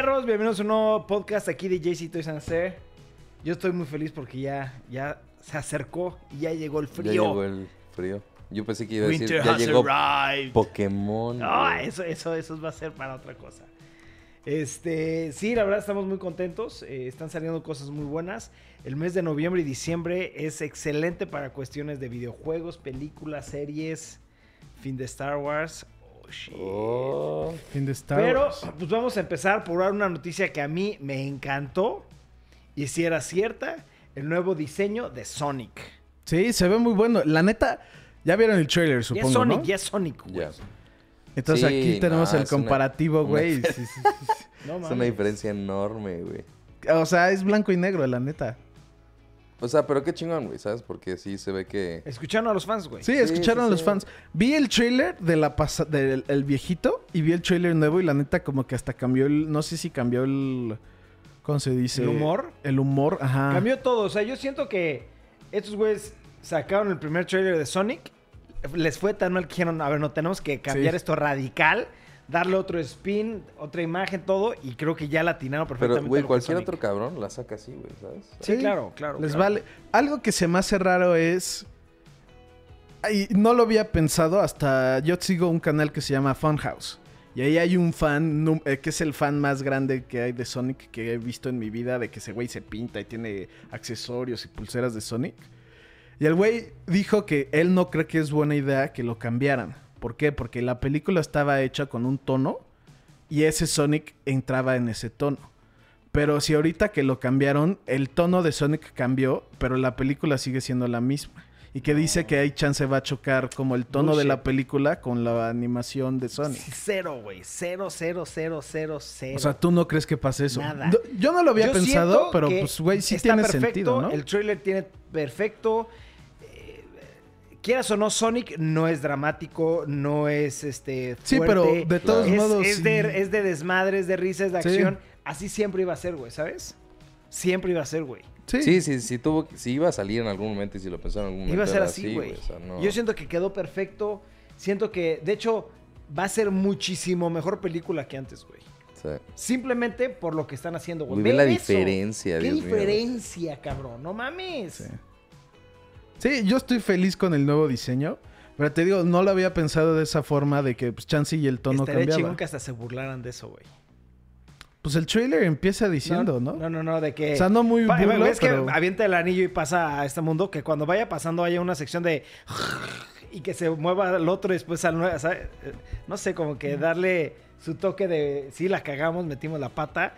perros? Bienvenidos a un nuevo podcast aquí de JC Toys and Sir. Yo estoy muy feliz porque ya, ya se acercó y ya llegó el Ya frío. llegó el frío. Yo pensé que iba a decir, Winter ya has llegó arrived. Pokémon. Ah, güey. eso, eso, eso va a ser para otra cosa. Este, sí, la verdad estamos muy contentos. eh, están saliendo cosas muy buenas. El mes de noviembre y diciembre es excelente para cuestiones de videojuegos, películas, series, fin de Star Wars. Oh, shit. Oh, Fin de Star Pero, Wars. pues vamos a empezar por una noticia que a mí me encantó. Y si era cierta, el nuevo diseño de Sonic. Sí, se ve muy bueno. La neta, ya vieron el trailer, Ya supongo, es Sonic, ¿no? ya es Sonic, güey. Entonces Sí, aquí tenemos no, el comparativo, güey. diferencia. Sí, sí, sí, sí. No Es una diferencia enorme, güey. O sea, es blanco y negro, la neta. O sea, pero qué chingón, güey, ¿sabes? Porque sí se ve que... Escucharon a los fans, güey. Sí, Sí, escucharon sí, a los sí. fans. Vi el trailer de la pasa del el viejito y vi el trailer nuevo y la neta como que hasta cambió el... No sé si cambió el... ¿Cómo se dice? ¿El humor? El humor, ajá. Cambió todo. O sea, yo siento que estos güeyes sacaron el primer trailer de Sonic. Les fue tan mal que dijeron, a ver, no, tenemos que cambiar Sí. esto radical. Darle otro spin, otra imagen, todo. Y creo que ya la atinaron Pero, perfectamente. güey, cualquier otro cabrón la saca así, güey, ¿sabes? Sí, claro, claro. Les claro. vale. Algo que se me hace raro es. No lo había pensado hasta. Yo sigo un canal que se llama Funhouse. Y ahí hay un fan, eh, que es el fan más grande que hay de Sonic que he visto en mi vida, de que ese güey se pinta y tiene accesorios y pulseras de Sonic. Y el güey dijo que él no cree que es buena idea que lo cambiaran. ¿Por qué? Porque la película estaba hecha con un tono y ese Sonic entraba en ese tono. Pero si ahorita que lo cambiaron, el tono de Sonic cambió, pero la película sigue siendo la misma. Y que dice que hay chance va a chocar como el tono de la película con la animación de Sonic. Cero, güey. Cero, cero, cero, cero, cero. O sea, tú no crees que pase eso. Nada. No- Yo no lo había Yo pensado, pero pues, güey, sí está tiene perfecto, sentido, ¿no? El trailer tiene perfecto. Quieras o no, Sonic no es dramático, no es este. Sí, fuerte. pero de todos es, modos. Es, sí. de, es de desmadre, es de risas, es de Sí. acción. Así siempre iba a ser, güey, ¿sabes? Siempre iba a ser, güey. Sí. Sí, sí, sí, tuvo, si iba a salir en algún momento y si lo pensaron en algún momento Iba a ser así, güey. o sea, no- Yo siento que quedó perfecto. Siento que, de hecho, va a ser muchísimo mejor película que antes, güey. sea, Simplemente por lo que están haciendo, güey. Ve la eso. diferencia, ¿Qué Dios mío, güey. diferencia, cabrón? No mames. Sí. Sí, yo estoy feliz con el nuevo diseño. Pero te digo, no lo había pensado de esa forma de que pues, Chansey y el tono Estaría cambiaba. chingón que hasta se burlaran de eso, güey. Pues el trailer empieza diciendo, ¿no? No, no, no, de que... O sea, no muy Pa- burlo, ¿Ves pero- que avienta el anillo y pasa a este mundo? Que cuando vaya pasando haya una sección de... Y que se mueva al otro y después al nuevo... ¿sabes? Eh, No sé, como que darle su toque de... Sí, la cagamos, metimos la pata.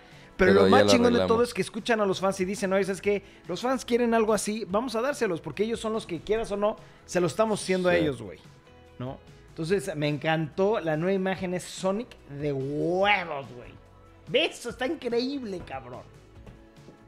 Pero, Pero lo más chingón de todo es que escuchan a los fans y dicen, oye, es que los fans quieren algo así, vamos a dárselos, porque ellos son los que quieras o no, se lo estamos haciendo a ellos, güey. ¿No? Entonces, me encantó. La nueva imagen es Sonic de huevos, güey. ¿Ves? Eso está increíble, cabrón.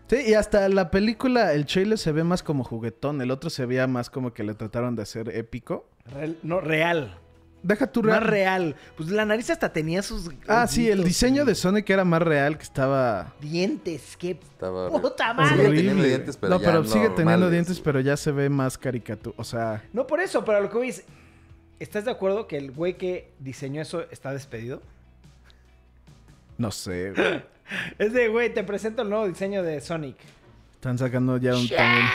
Sí, y hasta la película, el trailer se ve más como juguetón. El otro se veía más como que le trataron de hacer épico. Real- no, real. Deja tu Más real. real. Pues la nariz hasta tenía sus. Ah, sí, el diseño de Sonic era más real, que estaba Dientes, qué Estaba puta Sigue madre. teniendo horrible. dientes, pero no, ya pero sigue teniendo dientes, pero ya se ve más caricatura. O sea, No por eso, pero lo que voy es. ¿Estás de acuerdo que el güey que diseñó eso está despedido? no sé. güey. Es de, güey, te presento el nuevo diseño de Sonic. Están sacando ya un también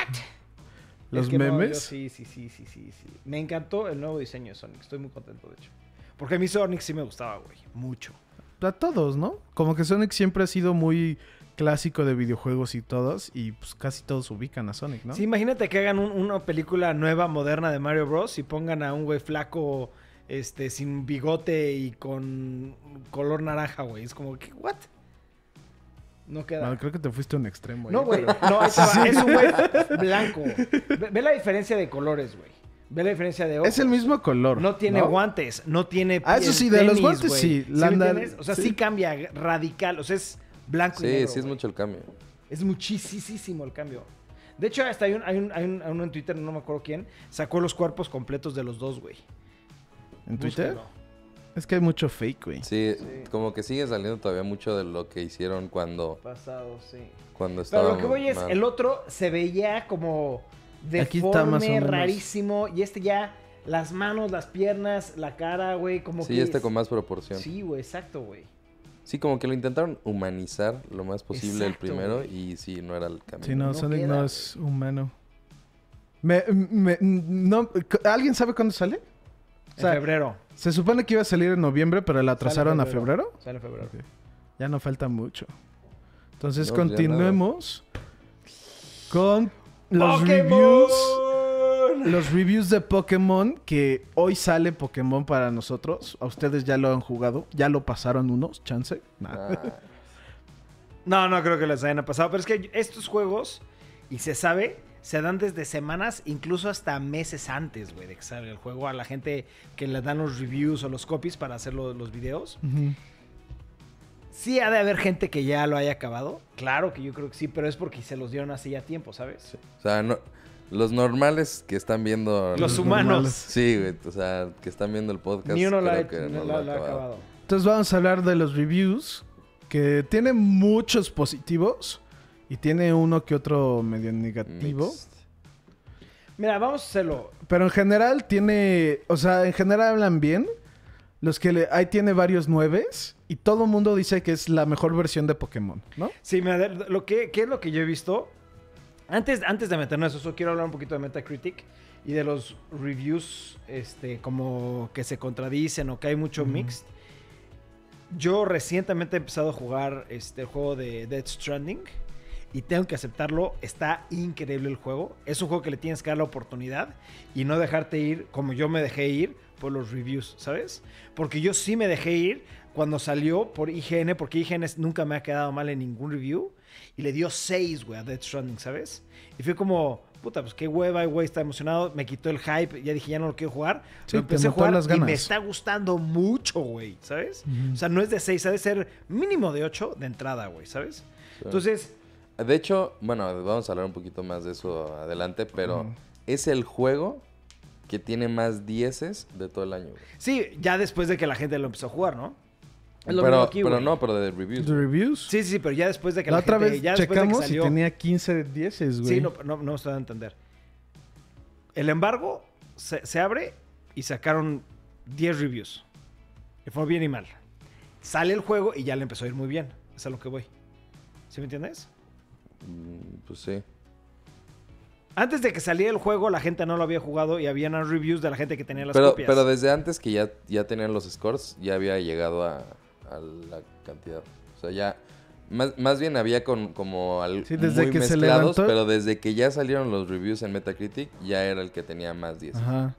los Es que no, yo memes. sí, sí, sí, sí, sí, sí. Me encantó el nuevo diseño de Sonic. Estoy muy contento, de hecho. Porque a mí Sonic sí me gustaba, güey. Mucho. A todos, ¿no? Como que Sonic siempre ha sido muy clásico de videojuegos y todos, y pues casi todos ubican a Sonic, ¿no? Sí, imagínate que hagan un- una película nueva, moderna de Mario Bros. y pongan a un güey flaco, este, sin bigote y con color naranja, güey. Es como que, ¿what? No queda. No, creo que te fuiste a un extremo. No, güey. pero- No, va. Es un güey blanco. Ve, ve la diferencia de colores, güey. Ve la diferencia de ojos. Es el mismo color. No tiene ¿no? guantes, no tiene Ah, eso sí, de los guantes sí, Landa-? O sea, sí. sí. cambia radical. O sea, es blanco y Sí, negro. sí es mucho el cambio. Es muchísimo el cambio. De hecho, hasta hay, un, hay, un, hay un- uno en Twitter, no me acuerdo quién, sacó los cuerpos completos de los dos, güey. ¿En Twitter? Es que hay mucho fake, güey. Sí, Sí. como que sigue saliendo todavía mucho de lo que hicieron cuando, Pasado, sí. cuando estaba Pero lo que voy es, el otro se veía como Aquí está más o deforme, menos. rarísimo, y este ya, las manos, las piernas, la cara, güey, como Sí, que... este es- con más proporción. Sí, güey, exacto, güey. Sí, como que lo intentaron humanizar lo más posible Exacto, el primero güey. y sí, no era el camino. Sí, no, No Sonic queda, no güey. es humano. Me- me- no, ¿Alguien sabe cuándo sale? En O sea, febrero. Se supone que iba a salir en noviembre, pero la atrasaron Sale a febrero. Sale en febrero. Ya no falta mucho. Entonces No, pues continuemos con los ¡Pokémon! reviews. Los reviews de Pokémon, que hoy sale Pokémon para nosotros. A ustedes ya lo han jugado. Ya lo pasaron unos, chance. Nah. No, no creo que les hayan pasado. Pero es que estos juegos, y se sabe, se dan desde semanas, incluso hasta meses antes, güey, de que salga el juego. A la gente que le dan los reviews o los copies para hacer lo- los videos. Sí ha de haber gente que ya lo haya acabado. Claro que yo creo que sí, pero es porque se los dieron así ya tiempo, ¿sabes? o sea, no, los normales que están viendo... Los Los humanos. normales. Sí, güey, o sea, que están viendo el podcast. Ni uno lo ha, que no lo- acabado. acabado. Entonces vamos a hablar de los reviews, que tiene muchos positivos y tiene uno que otro medio negativo. Mixed. Mira, vamos a hacerlo. Pero en general tiene, o sea, en general hablan bien. Los que le, ahí tiene varios nueves y todo el mundo dice que es la mejor versión de Pokémon, ¿no? Sí, mira, lo que, ¿qué es lo que yo he visto? Antes, antes de meternos eso, quiero hablar un poquito de Metacritic y de los reviews este, como que se contradicen o que hay mucho Ujú. mixed. Yo recientemente he empezado a jugar este, el juego de Dead Stranding y tengo que aceptarlo, está increíble el juego. Es un juego que le tienes que dar la oportunidad y no dejarte ir como yo me dejé ir por los reviews, ¿sabes? Porque yo sí me dejé ir cuando salió por IGN, porque IGN nunca me ha quedado mal en ningún review. Y le dio 6, güey, a Dead Stranding, ¿sabes? Y fue como, puta, pues qué hueva, güey, está emocionado. Me quitó el hype, ya dije, ya no lo quiero jugar. Sí, lo empecé a jugar las y ganas. me está gustando mucho, güey, ¿sabes? Ujú. O sea, no es de 6, ha de ser mínimo de 8 de entrada, güey, ¿sabes? Sí. Entonces, De hecho, bueno, vamos a hablar un poquito más de eso adelante, pero es el juego que tiene más dieces de todo el año. güey. sí, ya después de que la gente lo empezó a jugar, ¿no? Es lo mismo Pero, aquí, pero güey. no, pero de reviews. ¿De reviews? Sí, sí, sí, pero ya después de que la la, otra gente, vez ya después de que checamos y salió- tenía 15 dieces, güey. Sí, no, no, no me estoy dando a entender. El embargo se, se abre y sacaron 10 reviews. Le fue bien y mal. Sale el juego y ya le empezó a ir muy bien. Es a lo que voy. ¿Sí me entiendes? Mm, Pues sí. Antes de que saliera el juego, la gente no lo había jugado y habían reviews de la gente que tenía las Pero, copias. pero desde antes que ya, ya tenían los scores, ya había llegado a, a la cantidad. O sea, ya... Más, más bien había con, como al, Sí, desde muy que se mezclados, levantó- pero desde que ya salieron los reviews en Metacritic, ya era el que tenía más 10. Ajá.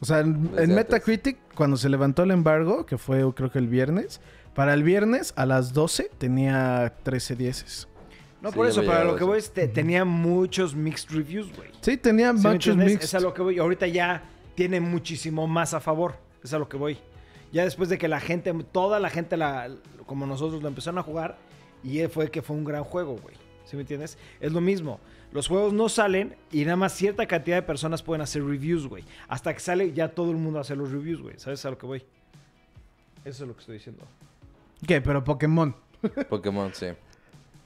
O sea, en, antes. Metacritic, cuando se levantó el embargo, que fue creo que el viernes, para el viernes a las 12 tenía 13 dieces. No, Sí, por eso, había pero a lo que voy es que tenía muchos mixed reviews, güey. Sí, tenía ¿Sí me muchos mixed. Es a lo que voy. Ahorita ya tiene muchísimo más a favor. Es a lo que voy. Ya después de que la gente, toda la gente, la, como nosotros, lo empezaron a jugar. Y fue que fue un gran juego, güey. ¿Sí me entiendes? Es lo mismo. Los juegos no salen y nada más cierta cantidad de personas pueden hacer reviews, güey. Hasta que sale ya todo el mundo hace los reviews, güey. ¿Sabes a lo que voy? Eso es lo que estoy diciendo. ¿Qué? Pero Pokémon. Pokémon, sí.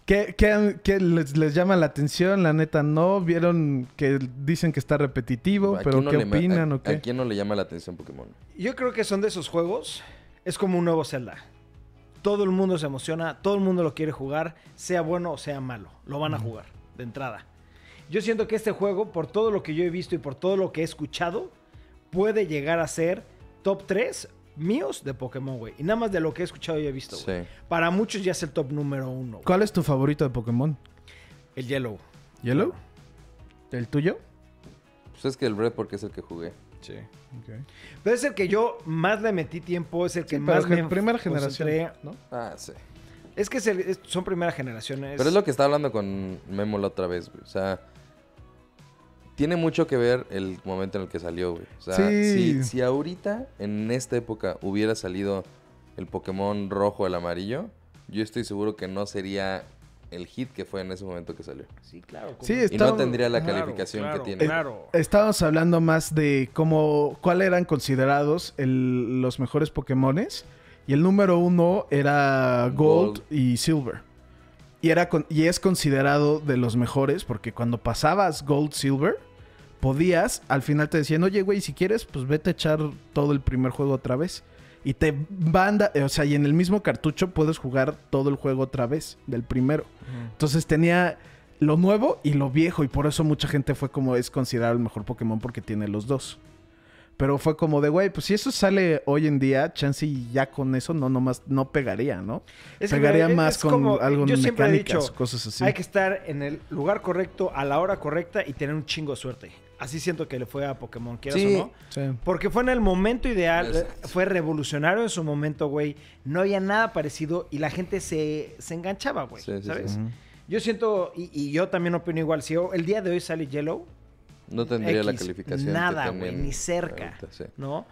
¿Qué, qué- qué les, les llama la atención? La neta, ¿no? ¿Vieron que dicen que está repetitivo? ¿A ¿Pero no qué opinan a- o qué? ¿A quién no le llama la atención Pokémon? Yo creo que son de esos juegos. Es como un nuevo Zelda. Todo el mundo se emociona, todo el mundo lo quiere jugar, sea bueno o sea malo. Lo van a jugar de entrada. Yo siento que este juego, por todo lo que yo he visto y por todo lo que he escuchado, puede llegar a ser top 3 míos de Pokémon, güey. Y nada más de lo que he escuchado y he visto, güey. Sí. Para muchos ya es el top número uno. güey. ¿Cuál es tu favorito de Pokémon? El Yellow. ¿Yellow? ¿El tuyo? Pues es que el Red porque es el que jugué. Sí. Pero es el que yo más le metí tiempo, es el que Sí, más pero me que primera generación. Ah, sí. Es que es el- es- son primeras generaciones. Pero es lo que estaba hablando con Memo la otra vez, güey. O sea, tiene mucho que ver el momento en el que salió, güey. O sea, Sí. si, si ahorita, en esta época, hubiera salido el Pokémon rojo, el amarillo, yo estoy seguro que no sería el hit que fue en ese momento que salió. Sí, claro. Sí, como- Y no tendría la Claro, calificación claro, que tiene. Claro. Estábamos hablando más de cómo, cuál eran considerados el- los mejores Pokémones. Y el número uno era Gold, Gold. y Silver. Y, era con- y es considerado de los mejores porque cuando pasabas Gold, Silver, podías, al final te decían, oye, güey, si quieres, pues vete a echar todo el primer juego otra vez. Y te banda, o sea, y en el mismo cartucho puedes jugar todo el juego otra vez, del primero. Entonces tenía lo nuevo y lo viejo, y por eso mucha gente fue como es considerado el mejor Pokémon porque tiene los dos. Pero fue como de, güey, pues si eso sale hoy en día, chance y ya con eso no nomás no pegaría, ¿no? Es pegaría más es con como- algo yo siempre he dicho, cosas así. Hay que estar en el lugar correcto, a la hora correcta y tener un chingo de suerte. Así siento que le fue a Pokémon, quieras Sí. o no. Sí. Porque fue en el momento ideal, Exacto. fue revolucionario en su momento, güey. No había nada parecido y la gente se, se enganchaba, güey. Sí, sí, ¿Sabes? Yo siento, y, y yo también opino igual, si yo- el día de hoy sale Yellow, No tendría la calificación. nada, güey, ni cerca. ahorita, sí. ¿no?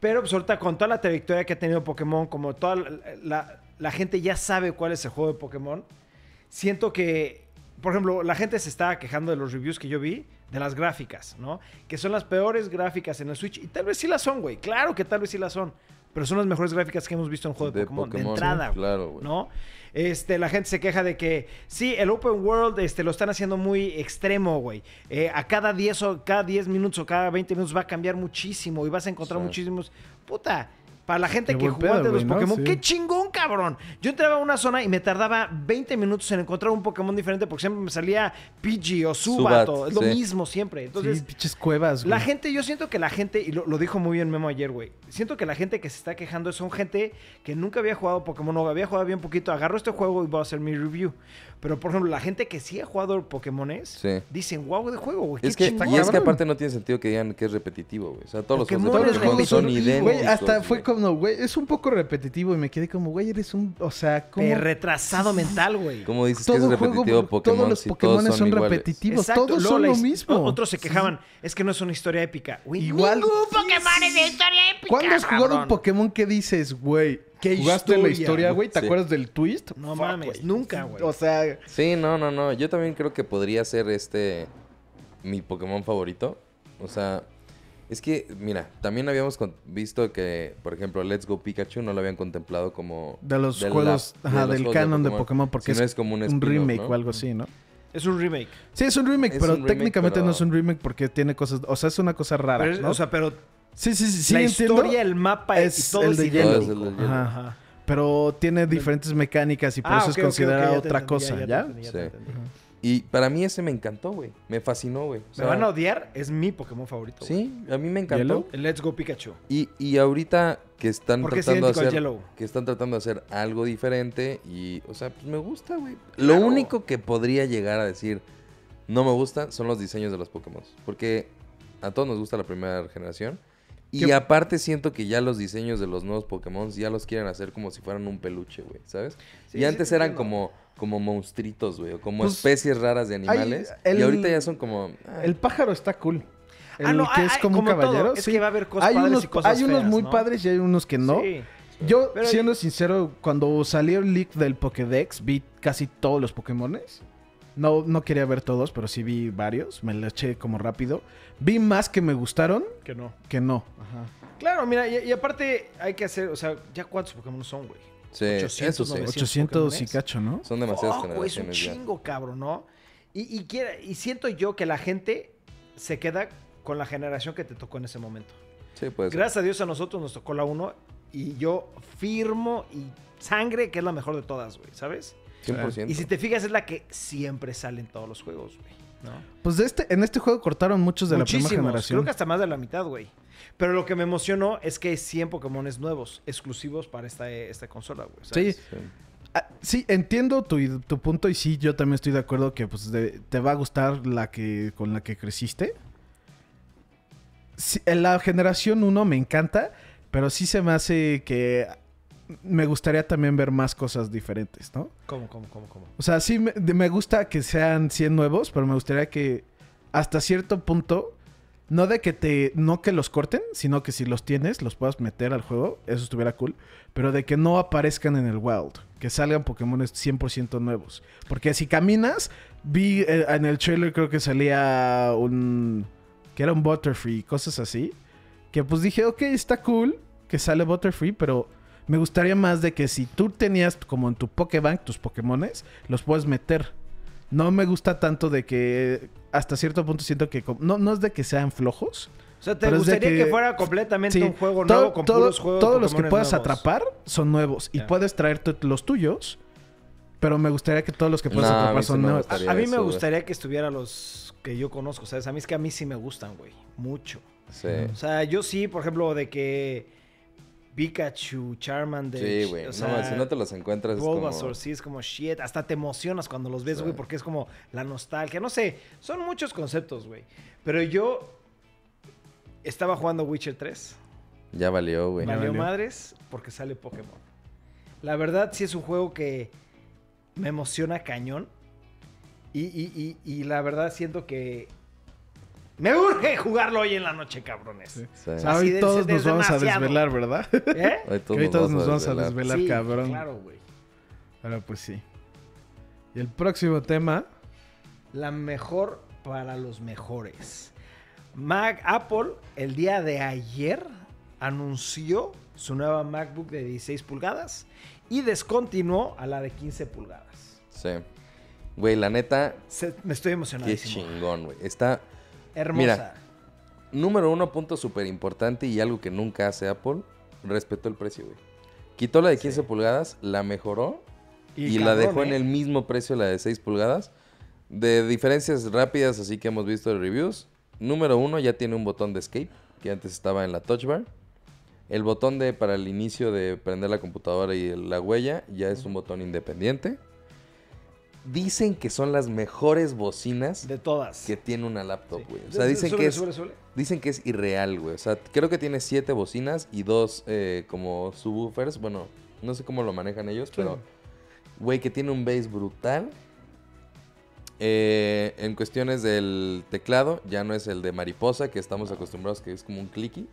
Pero pues ahorita con toda la trayectoria que ha tenido Pokémon, como toda la, la- la gente ya sabe cuál es el juego de Pokémon, siento que, por ejemplo, la gente se estaba quejando de los reviews que yo vi de las gráficas, ¿no? Que son las peores gráficas en el Switch. Y tal vez sí las son, güey. Claro que tal vez sí las son. Pero son las mejores gráficas que hemos visto en juego de, De Pokémon. Pokémon, de entrada, güey, claro, güey. ¿no? Este, la gente se queja de que sí, el open world este, lo están haciendo muy extremo, güey. Eh, a cada 10 o cada 10 minutos o cada 20 minutos va a cambiar muchísimo y vas a encontrar Sí. muchísimos. Puta. Para la gente Qué que jugó pedo, antes los. Pokémon, Sí. qué chingón, cabrón. Yo entraba a una zona y me tardaba 20 minutos en encontrar un Pokémon diferente porque siempre me salía Pidgey o Subat, Subat, o es lo sí. mismo siempre. Entonces, sí, pinches cuevas, la güey. gente, yo siento que la gente, y lo, lo dijo muy bien Memo ayer, güey. Siento que la gente que se está quejando son gente que nunca había jugado Pokémon o había jugado bien poquito. Agarro este juego y voy a hacer mi review. Pero, por ejemplo, la gente que sí ha jugado Pokémones Sí. dicen, wow, de juego, güey. Es que, chingón". y es que aparte no tiene sentido que digan que es repetitivo, güey. O sea, todos Pokémon los juegos de es Pokémon son idénticos. Güey, hasta fue como, güey, es un poco repetitivo y me quedé como, güey, eres un, o sea, como Pe- retrasado mental, güey. ¿Cómo dices que es repetitivo juego, Pokémon todos los si Pokémon son, repetitivos, Exacto, todos son lo mismo. Otros se quejaban, es que no es una historia épica. Güey, Igual. ningún Pokémon es de historia épica. ¿Cuándo has jugado un Pokémon que dices, güey, ¿Qué jugaste la historia? historia, güey? ¿Te Sí. acuerdas del twist? No Fuck, mames, nunca, güey. O sea, Sí, no, no, no. Yo también creo que podría ser este mi Pokémon favorito. O sea, es que, mira, también habíamos visto que, por ejemplo, Let's Go Pikachu no lo habían contemplado como... de los juegos, de ajá, los del juegos canon de Pokémon, porque sino es, es como un, un remake ¿no? o algo así, ¿no? Es un remake. Sí, es un remake, Es pero un remake, técnicamente pero- no es un remake porque tiene cosas, o sea, es una cosa rara, Pero ¿no? O sea, pero sí, sí, sí, sí, la entiendo, historia, el mapa es y todo el de. Ajá. Ajá. pero tiene diferentes mecánicas y por Ah, eso ok, es considerada otra entendí, cosa, ¿ya? Y para mí ese me encantó, güey. Me fascinó, güey. O Me van a odiar, es mi Pokémon favorito. Sí, a mí me encantó. ¿Yellow? El Let's Go Pikachu. Y, y ahorita que están tratando de hacer Yellow. que están tratando de hacer algo diferente y o sea, pues me gusta, güey. Claro. Lo único que podría llegar a decir no me gusta son los diseños de los Pokémon, porque a todos nos gusta la primera generación y ¿Qué- aparte siento que ya los diseños de los nuevos Pokémon ya los quieren hacer como si fueran un peluche, güey, ¿sabes? Sí, y sí antes te eran como como monstruitos, güey, o como Pues, especies raras de animales el- y ahorita ya son como ah, El pájaro está cool. El Ah, no, que ah, es ah, como un como todo, caballero. es sí. que va a haber cosas hay unos, y cosas hay unos feas, muy ¿no? padres y hay unos que no. Sí. Yo, Pero- siendo sincero, cuando salió el leak del Pokédex, vi casi todos los Pokémones. No, no quería ver todos, pero sí vi varios. Me lo eché como rápido. Vi más que me gustaron Que no. que no. Ajá. Claro, mira, y, y aparte hay que hacer, o sea, ¿ya cuántos Pokémon son, güey? sí, 800, eso sí. 900. 800 y cacho, ¿no? Son demasiadas Fuck, güey, es un generaciones ya. chingo, cabrón, ¿no? Y, y, quiere- y siento yo que la gente se queda con la generación que te tocó en ese momento. Sí, pues. Gracias a Dios a nosotros nos tocó la 1 y yo firmo y sangre que es la mejor de todas, güey, ¿sabes? 100%. Y si te fijas es la que siempre sale en todos los juegos, güey, ¿no? Pues de este, en este juego cortaron muchos de la primera generación. creo que hasta más de la mitad, güey. Pero lo que me emocionó es que hay 100 Pokémones nuevos, exclusivos para esta, esta consola, güey. ¿sabes? Sí. Sí. Ah, sí, entiendo tu, tu punto y sí, yo también estoy de acuerdo que pues de- te va a gustar la que con la que creciste. Sí, en la generación 1 me encanta, pero sí se me hace que me gustaría también ver más cosas diferentes, ¿no? ¿Cómo, cómo, cómo, cómo? O sea, sí me, gusta que sean 100 nuevos, pero me gustaría que hasta cierto punto, no de que te, no que los corten, sino que si los tienes, los puedas meter al juego, eso estuviera cool, pero de que no aparezcan en el wild, que salgan Pokémon 100% nuevos. Porque si caminas, vi eh, en el trailer creo que salía un, que era un Butterfree, cosas así, que pues dije, ok, está cool que sale Butterfree, pero... Me gustaría más de que si tú tenías como en tu Pokébank tus Pokémones, los puedes meter. No me gusta tanto de que hasta cierto punto siento que no, no es de que sean flojos, O sea, ¿te gustaría que, que- fuera completamente Sí, un juego todo- nuevo con todo- puros juegos Todos los que puedas nuevos? atrapar son nuevos. Y puedes traerte los tuyos. Pero me gustaría que todos los que puedas No, atrapar son nuevos. A, mí eso, me güey. gustaría que estuviera los que yo conozco, ¿sabes? A mí es que a mí sí me gustan, güey. Mucho. Sí. O sea, yo sí, por ejemplo, de que Pikachu, Charmander... Sí, güey. o No, sea, si no te los encuentras es como... Bulbasaur, sí, es como shit. Hasta te emocionas cuando los ves, Sí. güey, porque es como la nostalgia. No sé, son muchos conceptos, güey. Pero yo estaba jugando Witcher 3. Ya valió, güey. Valió valió. madres porque sale Pokémon. La verdad, sí es un juego que me emociona cañón. Y, y- y- y la verdad siento que me urge jugarlo hoy en la noche, cabrones. Sí. Sí. O sea, Así hoy de- todos de- nos vamos a desvelar, ¿verdad? ¿Eh? Hoy todos nos vamos a desvelar, Sí, cabrón. Claro, güey. Pero pues sí. Y el próximo tema. La mejor para los mejores. Mac Apple el día de ayer anunció su nueva MacBook de 16 pulgadas y descontinuó a la de 15 pulgadas. Sí. Güey, la neta, Se- me estoy qué emocionadísimo. chingón, güey. Está... Hermosa. Mira. Número uno, punto súper importante y algo que nunca hace Apple, respetó el precio, güey. Quitó la de 15 Sí. pulgadas, la mejoró y, la cabrón, dejó en ¿eh? el mismo precio la de 6 pulgadas. De diferencias rápidas, así que hemos visto de reviews. Número uno, ya tiene un botón de escape, que antes estaba en la touch bar. El botón de para el inicio de prender la computadora y la huella ya es un botón independiente. Dicen que son las mejores bocinas De todas. que tiene una laptop, Sí. güey. O sea, dicen que es. Dicen que es irreal, güey. O sea, creo que tiene siete bocinas y dos eh, como subwoofers. Bueno, no sé cómo lo manejan ellos, pero... Güey, que tiene un bass brutal. Eh, en cuestiones del teclado, ya no es el de mariposa, que estamos acostumbrados que es como un clicky.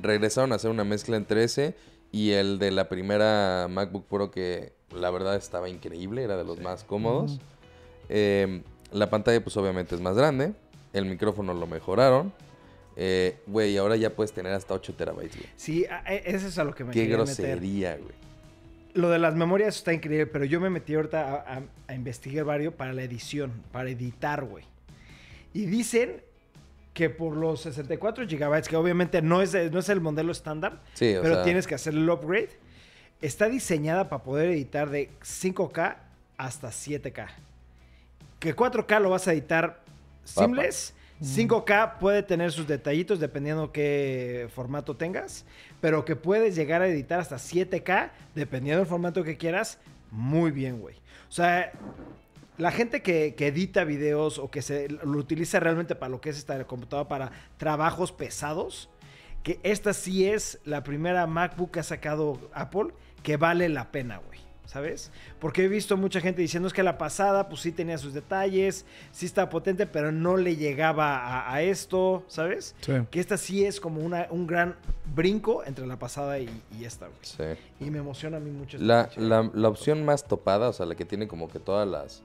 Regresaron a hacer una mezcla entre ese y el de la primera MacBook Pro que la verdad estaba increíble, era de los más cómodos. Eh, la pantalla pues obviamente es más grande. El micrófono lo mejoraron. Eh, Güey, ahora ya puedes tener hasta 8 terabytes, güey. Sí, a- eso es a lo que me Qué grosería, güey. Lo de las memorias está increíble, pero yo me metí ahorita a, a- a investigar varios para la edición, para editar, güey. Y dicen que por los 64 gigabytes, que obviamente no es, no es el modelo estándar, Sí, pero sea, tienes que hacer el upgrade, está diseñada para poder editar de 5K hasta 7K. Que 4K lo vas a editar seamless. 5K puede tener sus detallitos dependiendo qué formato tengas, pero que puedes llegar a editar hasta 7K dependiendo del formato que quieras, muy bien, güey. O sea, la gente que, que edita videos o que se lo utiliza realmente para lo que es esta computadora para trabajos pesados, que esta sí es la primera MacBook que ha sacado Apple que vale la pena, güey. ¿Sabes? Porque he visto mucha gente diciendo es que la pasada, pues sí tenía sus detalles, sí estaba potente, pero no le llegaba a, a esto, ¿sabes? Sí. Que esta sí es como una, un gran brinco entre la pasada y, y esta, güey. sí. Y me emociona a mí mucho. esta La, la, la opción más topada, o sea, la que tiene como que todas las...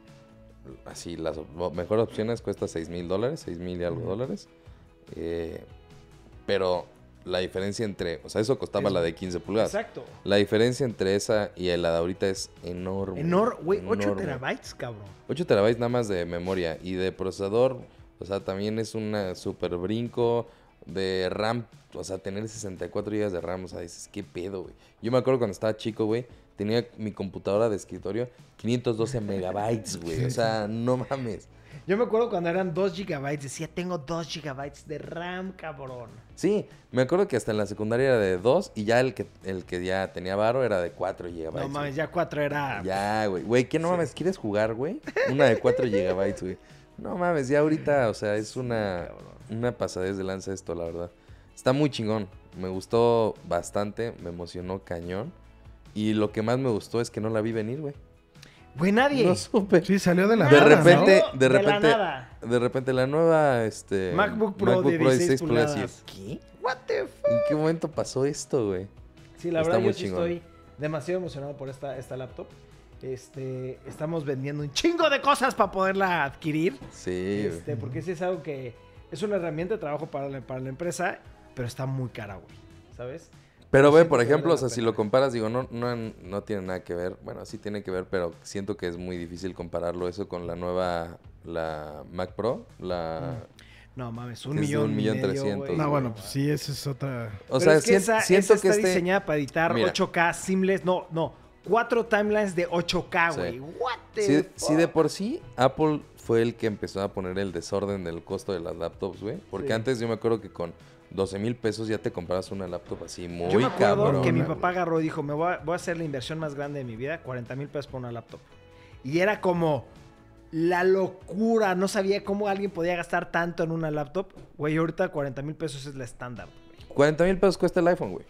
Así, las mejores opciones cuesta 6 mil dólares, 6 mil y algo dólares. Eh, pero la diferencia entre... O sea, eso costaba Es- la de 15 pulgadas. Exacto. La diferencia entre esa y la de ahorita es enorme. Enorme, güey, 8 enorme. terabytes, cabrón. 8 terabytes nada más de memoria y de procesador, o sea, también es una super brinco de RAM, o sea, tener 64 GB de RAM, o sea, dices, qué pedo, güey. Yo me acuerdo cuando estaba chico, güey, tenía mi computadora de escritorio 512 megabytes, güey, o sea, no mames. Yo me acuerdo cuando eran 2 gigabytes, decía, tengo 2 gigabytes de RAM, cabrón. Sí, me acuerdo que hasta en la secundaria era de 2 y ya el que, el que ya tenía varo era de 4 GB. No mames, ya 4 era... Ya, güey. Güey, ¿qué no Sí. mames? ¿Quieres jugar, güey? Una de 4 gigabytes, güey. No mames, ya ahorita, o sea, es una, una pasadez de lanza esto, la verdad. Está muy chingón. Me gustó bastante, me emocionó cañón. Y lo que más me gustó es que no la vi venir, güey. Güey, nadie. No supe. Sí, salió de la De nada, ¿no? repente, ¿no? de De la repente, nada. de repente la nueva, este... MacBook Pro de 16 pulgadas. ¿Qué? What the f ¿En qué momento pasó esto, güey? Sí, la Está verdad muy yo sí chingón. estoy demasiado emocionado por esta, esta laptop. Este, estamos vendiendo un chingo de cosas para poderla adquirir. Sí, güey. Este, porque sí es algo que es una herramienta de trabajo para la, para la empresa, pero está muy cara, güey. ¿Sabes? Pero ve, por ejemplo, o sea, si lo comparas, digo, no, no, no tiene nada que ver. Bueno, sí tiene que ver, pero siento que es muy difícil compararlo eso con la nueva, la Mac Pro, la... No mames, un millón. un millón trescientos. No, bueno, pues sí, esa es otra. O Pero sea, es que esa, siento esa que está este... diseñada para editar Mira. 8K seamless. No, no. Cuatro timelines de 8K, Sí. güey. What the Si, fuck? si de por sí Apple fue el que empezó a poner el desorden del costo de las laptops, güey. Porque Sí. antes yo me acuerdo que con 12 mil pesos ya te comprabas una laptop así muy Yo me acuerdo que mi papá agarró y dijo, me voy a, voy a hacer la inversión más grande de mi vida, 40 mil pesos por una laptop. Y era como la locura, no sabía cómo alguien podía gastar tanto en una laptop. Güey, ahorita 40 mil pesos es la estándar. güey. 40 mil pesos cuesta el iPhone, güey.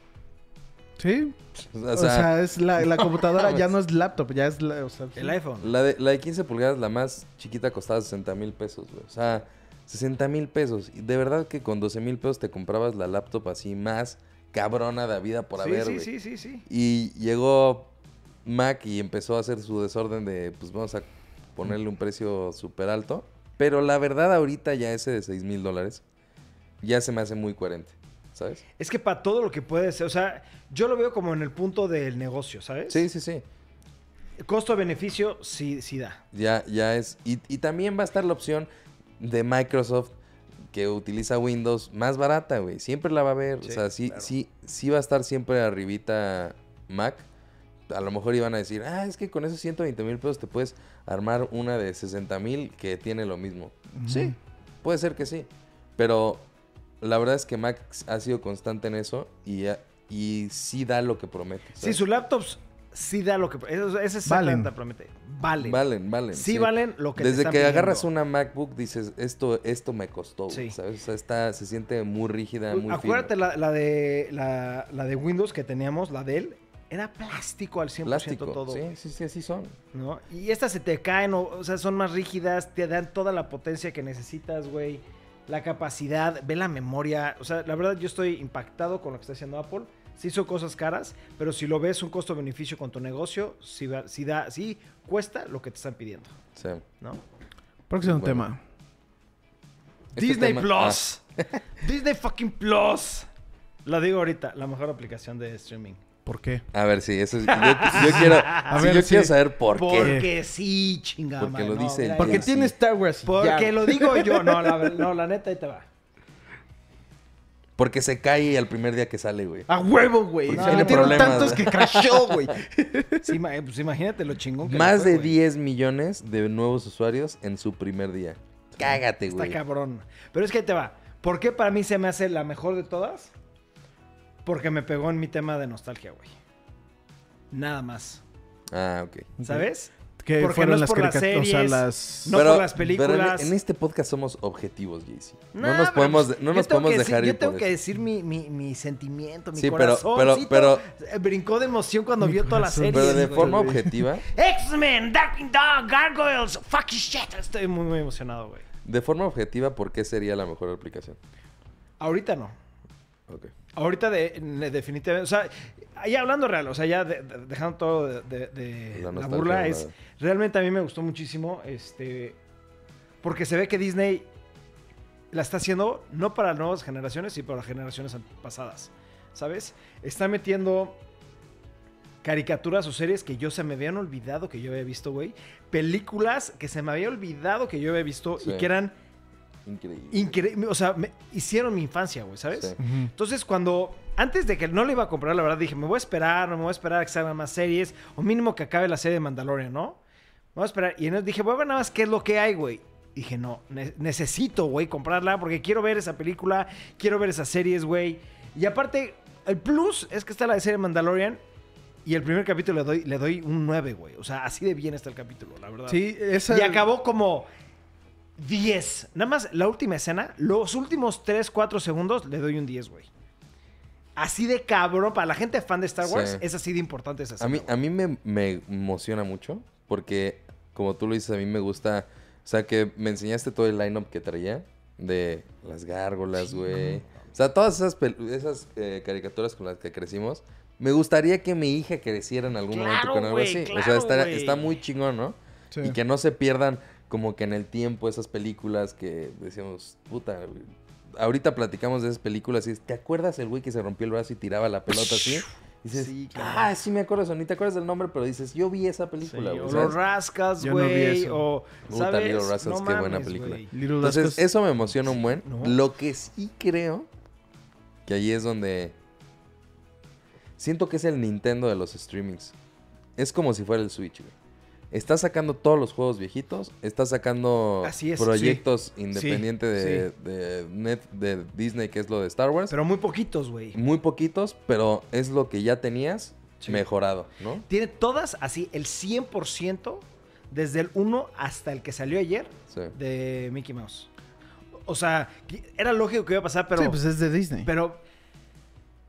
Sí. O O sea, es la, la computadora ya no es laptop, ya es la. O sea, El iPhone. la, de, la de 15 pulgadas, la más chiquita, costaba 60 mil pesos, güey. O sea, 60 mil pesos. Y de verdad que con 12 mil pesos te comprabas la laptop así más cabrona de vida por sí, haber, sí, güey. sí, sí, sí. Y llegó Mac y empezó a hacer su desorden de, pues vamos a ponerle un precio súper alto. Pero la verdad ahorita ya ese de 6 mil dólares ya se me hace muy coherente, ¿sabes? Es que para todo lo que puede ser, o sea, yo lo veo como en el punto del negocio, ¿sabes? Sí, sí, sí. Costo-beneficio sí, sí da. Ya, ya es. Y, y también va a estar la opción de Microsoft que utiliza Windows más barata, güey. Siempre la va a. Sí, o sea, sí, claro. sí, sí va a estar siempre arribita Mac. A lo mejor iban a decir, ah, es que con esos 120 mil pesos te puedes armar una de 60 mil que tiene lo mismo. Sí, puede ser que sí. Pero la verdad es que Mac ha sido constante en eso y, y sí da lo que promete. Sí, ¿sabes? sus laptops sí da lo que... Eso, eso es Valen. promete. Valen. Valen, valen. Sí, valen lo que te Desde que agarras una MacBook dices, esto, esto me costó, güey", Sí. ¿sabes? O sea, está, se siente muy rígida, muy Acuérdate la, la de, la, la de Windows que teníamos, la de él, era plástico al 100% Plástico. todo. Sí, sí, sí, así son. ¿no? Y estas se te caen, o, o sea, son más rígidas, te dan toda la potencia que necesitas, güey. La capacidad, ve la memoria. O sea, la verdad yo estoy impactado con lo que está haciendo Apple. Sí son cosas caras, pero si lo ves un costo-beneficio con tu negocio, va- sí da, sí cuesta lo que te están pidiendo, Sí. ¿no? Próximo Bueno. tema. Este Disney tema- Plus. Disney fucking Plus. Lo digo ahorita, la mejor aplicación de streaming. ¿Por qué? A ver, sí, eso es- yo, yo quiero, sí, ver, yo sí. quiero saber por qué. Porque sí, chingada. Porque lo no, dice Porque tiene Star Wars. Porque ya. lo digo yo. No, la, no, la neta, ahí te va. Porque se cae al primer día que sale, güey. A huevo, güey. Se tiene problemas, tantos que crashó, güey. Sí, ma- pues imagínate lo chingón que Más fue, de güey. 10 millones de nuevos usuarios en su primer día. Cágate, Está güey. cabrón. Pero es que ahí te va. ¿Por qué para mí se me hace la mejor de todas? Porque me pegó en mi tema de nostalgia, güey. Nada más. Ah, ok. ¿Sabes? Que Porque fueron no es las por las caricaturas. O sea, series, las. No por las pero películas. en, en este podcast somos objetivos, JC. No, Nah, nos pero, podemos, no nos podemos dejar decir, ir Yo tengo por que eso. decir mi, mi, mi sentimiento, mi Sí, pero- corazón. pero- Brincó de emoción cuando vio toda la corazón. serie. Pero de forma güey. objetiva, X-Men, Darkwing Dog, Gargoyles, fucking shit. Estoy muy, muy emocionado, güey. de forma objetiva, ¿por qué sería la mejor aplicación? Ahorita no. Ok. Ahorita de, definitivamente, o sea, ya hablando real, o sea, ya de- de- dejando todo de, La burla, la- es realmente a mí me gustó muchísimo, este, porque se ve que Disney la está haciendo no para nuevas generaciones, sino para generaciones pasadas, ¿sabes? Está metiendo caricaturas o series que yo se me habían olvidado que yo había visto, güey, películas que se me había olvidado que yo había visto Sí. y que eran Increíble. o sea, me hicieron mi infancia, güey, ¿sabes? Sí. Entonces, cuando. Antes de que no le iba a comprar, la verdad dije, me voy a esperar, me voy a esperar a que salgan más series, o mínimo que acabe la serie de Mandalorian, ¿no? Me voy a esperar. Y entonces dije, voy a ver nada más qué es lo que hay, güey. Dije, no, ne- necesito, güey, comprarla porque quiero ver esa película, quiero ver esas series, güey. Y aparte, el plus es que está la de serie Mandalorian y el primer capítulo le doy, le doy un 9, güey. O sea, así de bien está el capítulo, la verdad. Sí, esa. Y acabó como 10. Nada más la última escena, los últimos 3, 4 segundos, le doy un 10, güey. Así de cabrón, para la gente fan de Star Wars, Sí. es así de importante esa A escena. mí, güey. a mí me, me emociona mucho porque, como tú lo dices, a mí me gusta... O sea, que me enseñaste todo el line-up que traía de las gárgolas, güey. O sea, todas esas, esas eh, caricaturas con las que crecimos. Me gustaría que mi hija creciera en algún Claro, momento con algo güey, así. o sea, está, está muy chingón, ¿no? Sí. Y que no se pierdan como que en el tiempo esas películas que decíamos, puta, ahorita platicamos de esas películas y es, ¿te acuerdas el güey que se rompió el brazo y tiraba la pelota así? Dices, Sí, cabrón. ah, sí me acuerdo eso. Ni te acuerdas del nombre, pero dices, yo vi esa Sí, película, güey. o rascas, no güey. o, Puta, ¿sabes? Little Rascals, No qué buena película. Entonces, eso me emociona un buen. No. Lo que sí creo que ahí es donde siento que es el Nintendo de los streamings. Es como si fuera el Switch, güey. Está sacando todos los juegos viejitos, está sacando Así es, proyectos sí. independientes de, de, Net- de Disney, que es lo de Star Wars. Pero muy poquitos, güey. Muy poquitos, pero es lo que ya tenías Sí. mejorado, ¿no? Tiene todas así, el 100% desde el 1 hasta el que salió ayer Sí. de Mickey Mouse. O sea, era lógico que iba a pasar, pero, sí, pues es de Disney. pero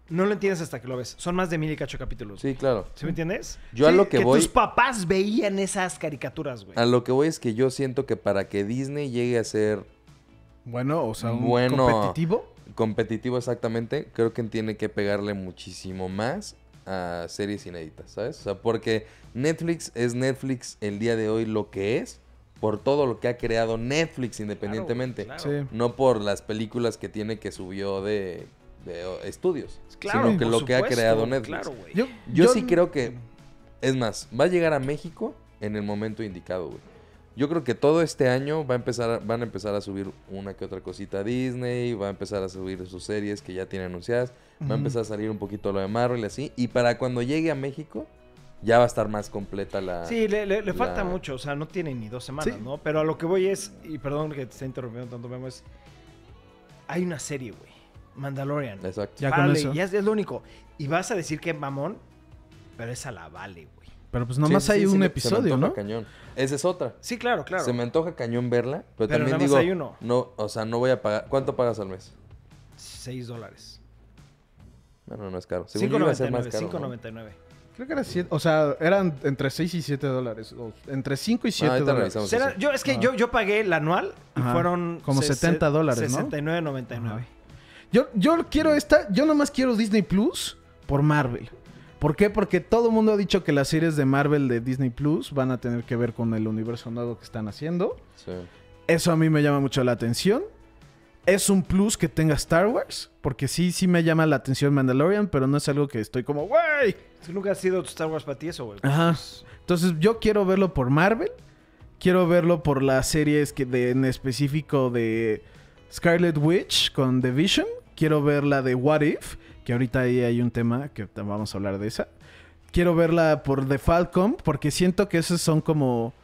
no lo entiendes hasta que lo ves. Son más de mil y cacho capítulos. Sí, claro. ¿Sí me entiendes? Yo a lo que voy- tus papás veían esas caricaturas, güey. A lo que voy es que yo siento que para que Disney llegue a ser bueno, o sea, un Bueno. competitivo. competitivo exactamente, creo que tiene que pegarle muchísimo más a series inéditas, ¿sabes? O sea, porque Netflix es Netflix el día de hoy lo que es por todo lo que ha creado Netflix independientemente. Claro, Sí. No por las películas que tiene que subió de, estudios. Claro, sino que lo que ha creado Netflix. Claro. Yo, Yo, sí creo que, es más, va a llegar a México en el momento indicado, güey. Yo creo que todo este año va a empezar, a- van a empezar a subir una que otra cosita a Disney, va a empezar a subir sus series que ya tiene anunciadas, va a empezar a salir un poquito lo de Marvel y así, y para cuando llegue a México ya va a estar más completa la... Sí, le, le- le falta mucho, o sea, no tiene ni dos semanas, Sí. ¿no? Pero a lo que voy es, y perdón que te esté interrumpiendo tanto, Memo, es... Hay una serie, güey. Mandalorian. Exacto. Ya con eso. ya es, es lo único. Y vas a decir que es mamón, pero esa la vale, güey. Pero pues nomás sí, hay sí, un episodio, se me antoja ¿no? cañón. Esa es otra. Sí, claro, claro. Se me antoja cañón verla, pero, Pero también nada más digo, hay uno. no, o sea, no voy a pagar. ¿Cuánto pagas al mes? 6 dólares. Bueno, no es caro. Según yo iba a ser más 5.99, caro. ¿no? 5.99. Creo que era 7, o sea, eran entre 6 y 7 dólares. o entre 5 y 7 ahorita dólares. yo, es que Ajá. yo, yo pagué el anual y Ajá. fueron... Como se- 70 dólares, ¿no? 69.99. Yo, yo quiero esta, yo nomás quiero Disney Plus por Marvel. ¿Por qué? Porque todo el mundo ha dicho que las series de Marvel de Disney Plus van a tener que ver con el universo nuevo que están haciendo. Sí. Eso a mí me llama mucho la atención. Es un plus que tenga Star Wars, porque sí, sí me llama la atención Mandalorian, pero no es algo que estoy como, ¡wey! Nunca ha sido Star Wars para ti eso, güey. Ajá. Entonces yo quiero verlo por Marvel. Quiero verlo por las series que de, en específico de Scarlet Witch con The Vision. Quiero ver la de What If, que ahorita ahí hay un tema que vamos a hablar de esa. Quiero verla por The Falcon, porque siento que esos son como...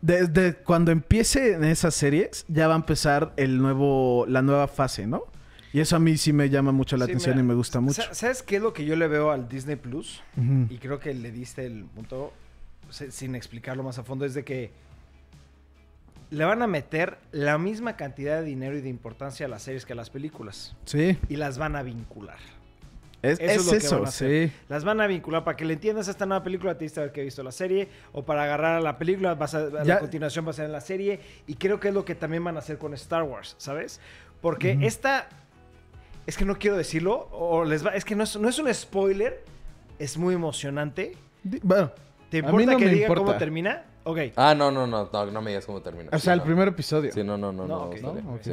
Desde cuando empiece en esas series, ya va a empezar el nuevo, la nueva fase, ¿no? Y eso a mí sí me llama mucho la Sí, atención mira, y me gusta mucho. sa- ¿Sabes qué es lo que yo le veo al Disney Plus? Y creo que le diste el punto sin explicarlo más a fondo. Es de que le van a meter la misma cantidad de dinero y de importancia a las series que a las películas. Sí, Y las van a vincular. es, Eso es es lo que eso, van a hacer. sí. Las van a vincular para que le entiendas a esta nueva película, te diste que he visto la serie, o para agarrar a la película, vas a, a la continuación va a ser en la serie, y creo que es lo que también van a hacer con Star Wars, ¿sabes? Porque esta, es que no quiero decirlo, o les va, es que no es, no es un spoiler, es muy emocionante. Bueno, ¿Te A mí importa no que me diga importa. cómo termina? Ok. Ah, no, no, no, no, no me digas cómo termina. o Sí, sea, el no. primer episodio. Sí, no, no, no, No, sí.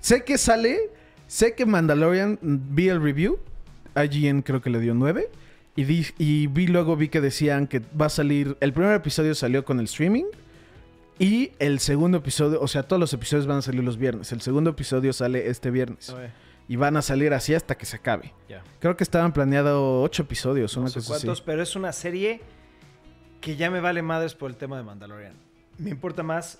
Sé que sale, sé que Mandalorian vi el review, IGN creo que le dio 9 y, di- y vi luego vi que decían que va a salir, el primer episodio salió con el streaming y el segundo episodio, o sea, todos los episodios van a salir los viernes. El segundo episodio sale este viernes y van a salir así hasta que se acabe. Creo que estaban planeados 8 episodios, No una sé cosa así. cuántos, pero es una serie que ya me vale madres por el tema de Mandalorian. Me importa más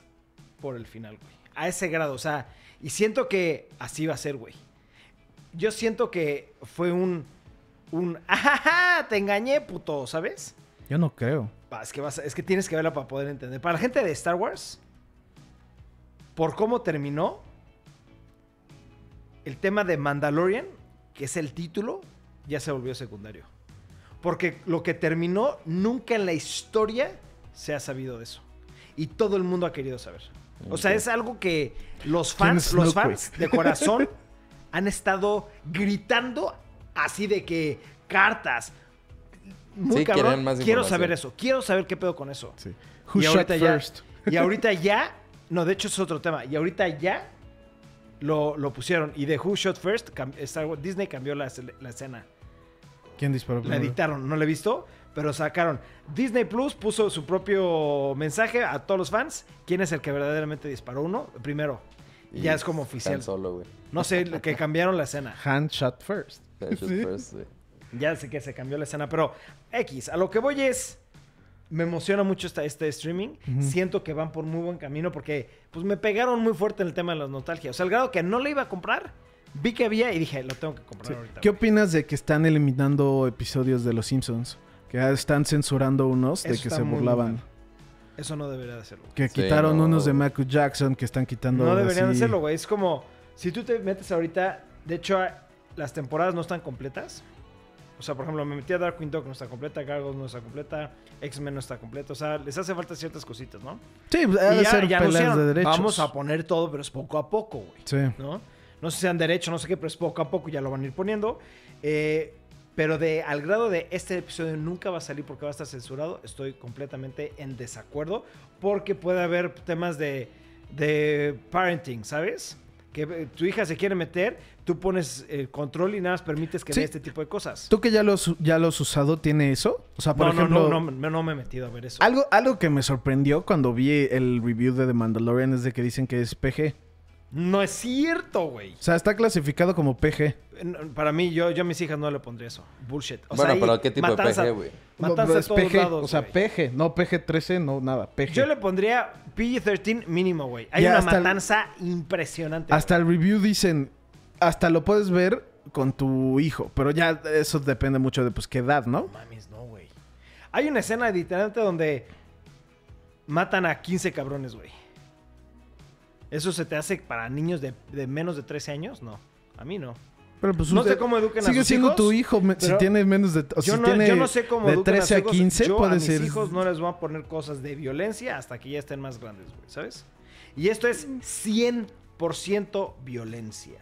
por el final, güey. A ese grado, o sea, y siento que así va a ser, güey. Yo siento que fue un un ajaja, te engañé, puto, ¿sabes? Yo no creo. Es que vas es que tienes que verla para poder entender. Para la gente de Star Wars, por cómo terminó el tema de Mandalorian, que es el título, ya se volvió secundario. Porque lo que terminó, nunca en la historia se ha sabido de eso. Y todo el mundo ha querido saber. O sea, es algo que los ¿Quién fans, los fans de corazón han estado gritando así de que cartas. Muy Sí, cabrón. más Quiero saber eso. Quiero saber qué pedo con eso. Sí. Who Y shot ahorita ya- first? Y ahorita ya, no, de hecho es otro tema. Y ahorita ya lo, lo pusieron. Y de Who Shot First, Disney cambió la, la escena. ¿Quién disparó La primero? editaron, no la he visto, pero sacaron. Disney Plus puso su propio mensaje a todos los fans. ¿Quién es el que verdaderamente disparó uno? Primero. Y ya es como oficial. Solo, güey. No sé, lo que cambiaron la escena. Hand shot first. Han Shot Sí. first, güey. Ya sé que se cambió la escena, pero X, a lo que voy es. Me emociona mucho esta, este streaming. Siento que van por muy buen camino porque pues me pegaron muy fuerte en el tema de la nostalgia. O sea, al grado que no le iba a comprar, vi que había y dije, lo tengo que comprar Sí. ahorita. ¿Qué güey. opinas de que están eliminando episodios de Los Simpsons? Que están censurando unos de Eso que se burlaban. mal. Eso no debería de hacerlo. Que Sí, quitaron no. unos de Michael Jackson, que están quitando. No deberían así- hacerlo, güey. Es como, si tú te metes ahorita, de hecho, las temporadas no están completas. O sea, por ejemplo, me metí a Darkwing Dog, no está completa, Gargoyle no está completa, X-Men no está completa. O sea, les hace falta ciertas cositas, ¿no? Sí, pues, ha de Y ya- ya de derechos. Vamos a poner todo, pero es poco a poco, güey. Sí. ¿no? No sé si sean derecho, no sé qué, pero es poco a poco, ya lo van a ir poniendo. Eh, pero de, al grado de este episodio nunca va a salir porque va a estar censurado, estoy completamente en desacuerdo. Porque puede haber temas de, de parenting, ¿sabes? Que eh, tu hija se quiere meter, tú pones el control y nada más permites que Sí. vea este tipo de cosas. ¿Tú que ya lo, has- ya lo has usado, tiene eso? O sea, por no, ejemplo. no, no, no, no me he metido a ver eso. Algo, algo que me sorprendió cuando vi el review de The Mandalorian es de que dicen que es PG. No es cierto, güey. O sea, está clasificado como PG. Para mí, yo, yo a mis hijas no le pondría eso. Bullshit. O Bueno, sea, pero ¿qué tipo matanza- de PG, güey? Matanza No, a es todos PG, lados, o sea. PG, no PG-13, no nada, PG. Yo le pondría PG-13 mínimo, güey. Hay Ya una el- matanza impresionante. Hasta el review dicen, hasta lo puedes ver con tu hijo, pero ya eso depende mucho de pues qué edad. No mames, no, güey. Hay una escena literalmente donde matan a 15 cabrones, güey. ¿Eso se te hace para niños de, de menos de 13 años? No. A mí no. Pero pues No usted- sé cómo eduquen a Sigue sus siendo hijos, tu hijo, si tiene menos de o Yo, si no, tiene yo no sé cómo de educan 13 a, a sus hijos. 15 Yo puede a mis ser hijos no les voy a poner cosas de violencia hasta que ya estén más grandes, güey, ¿sabes? Y esto es 100% violencia.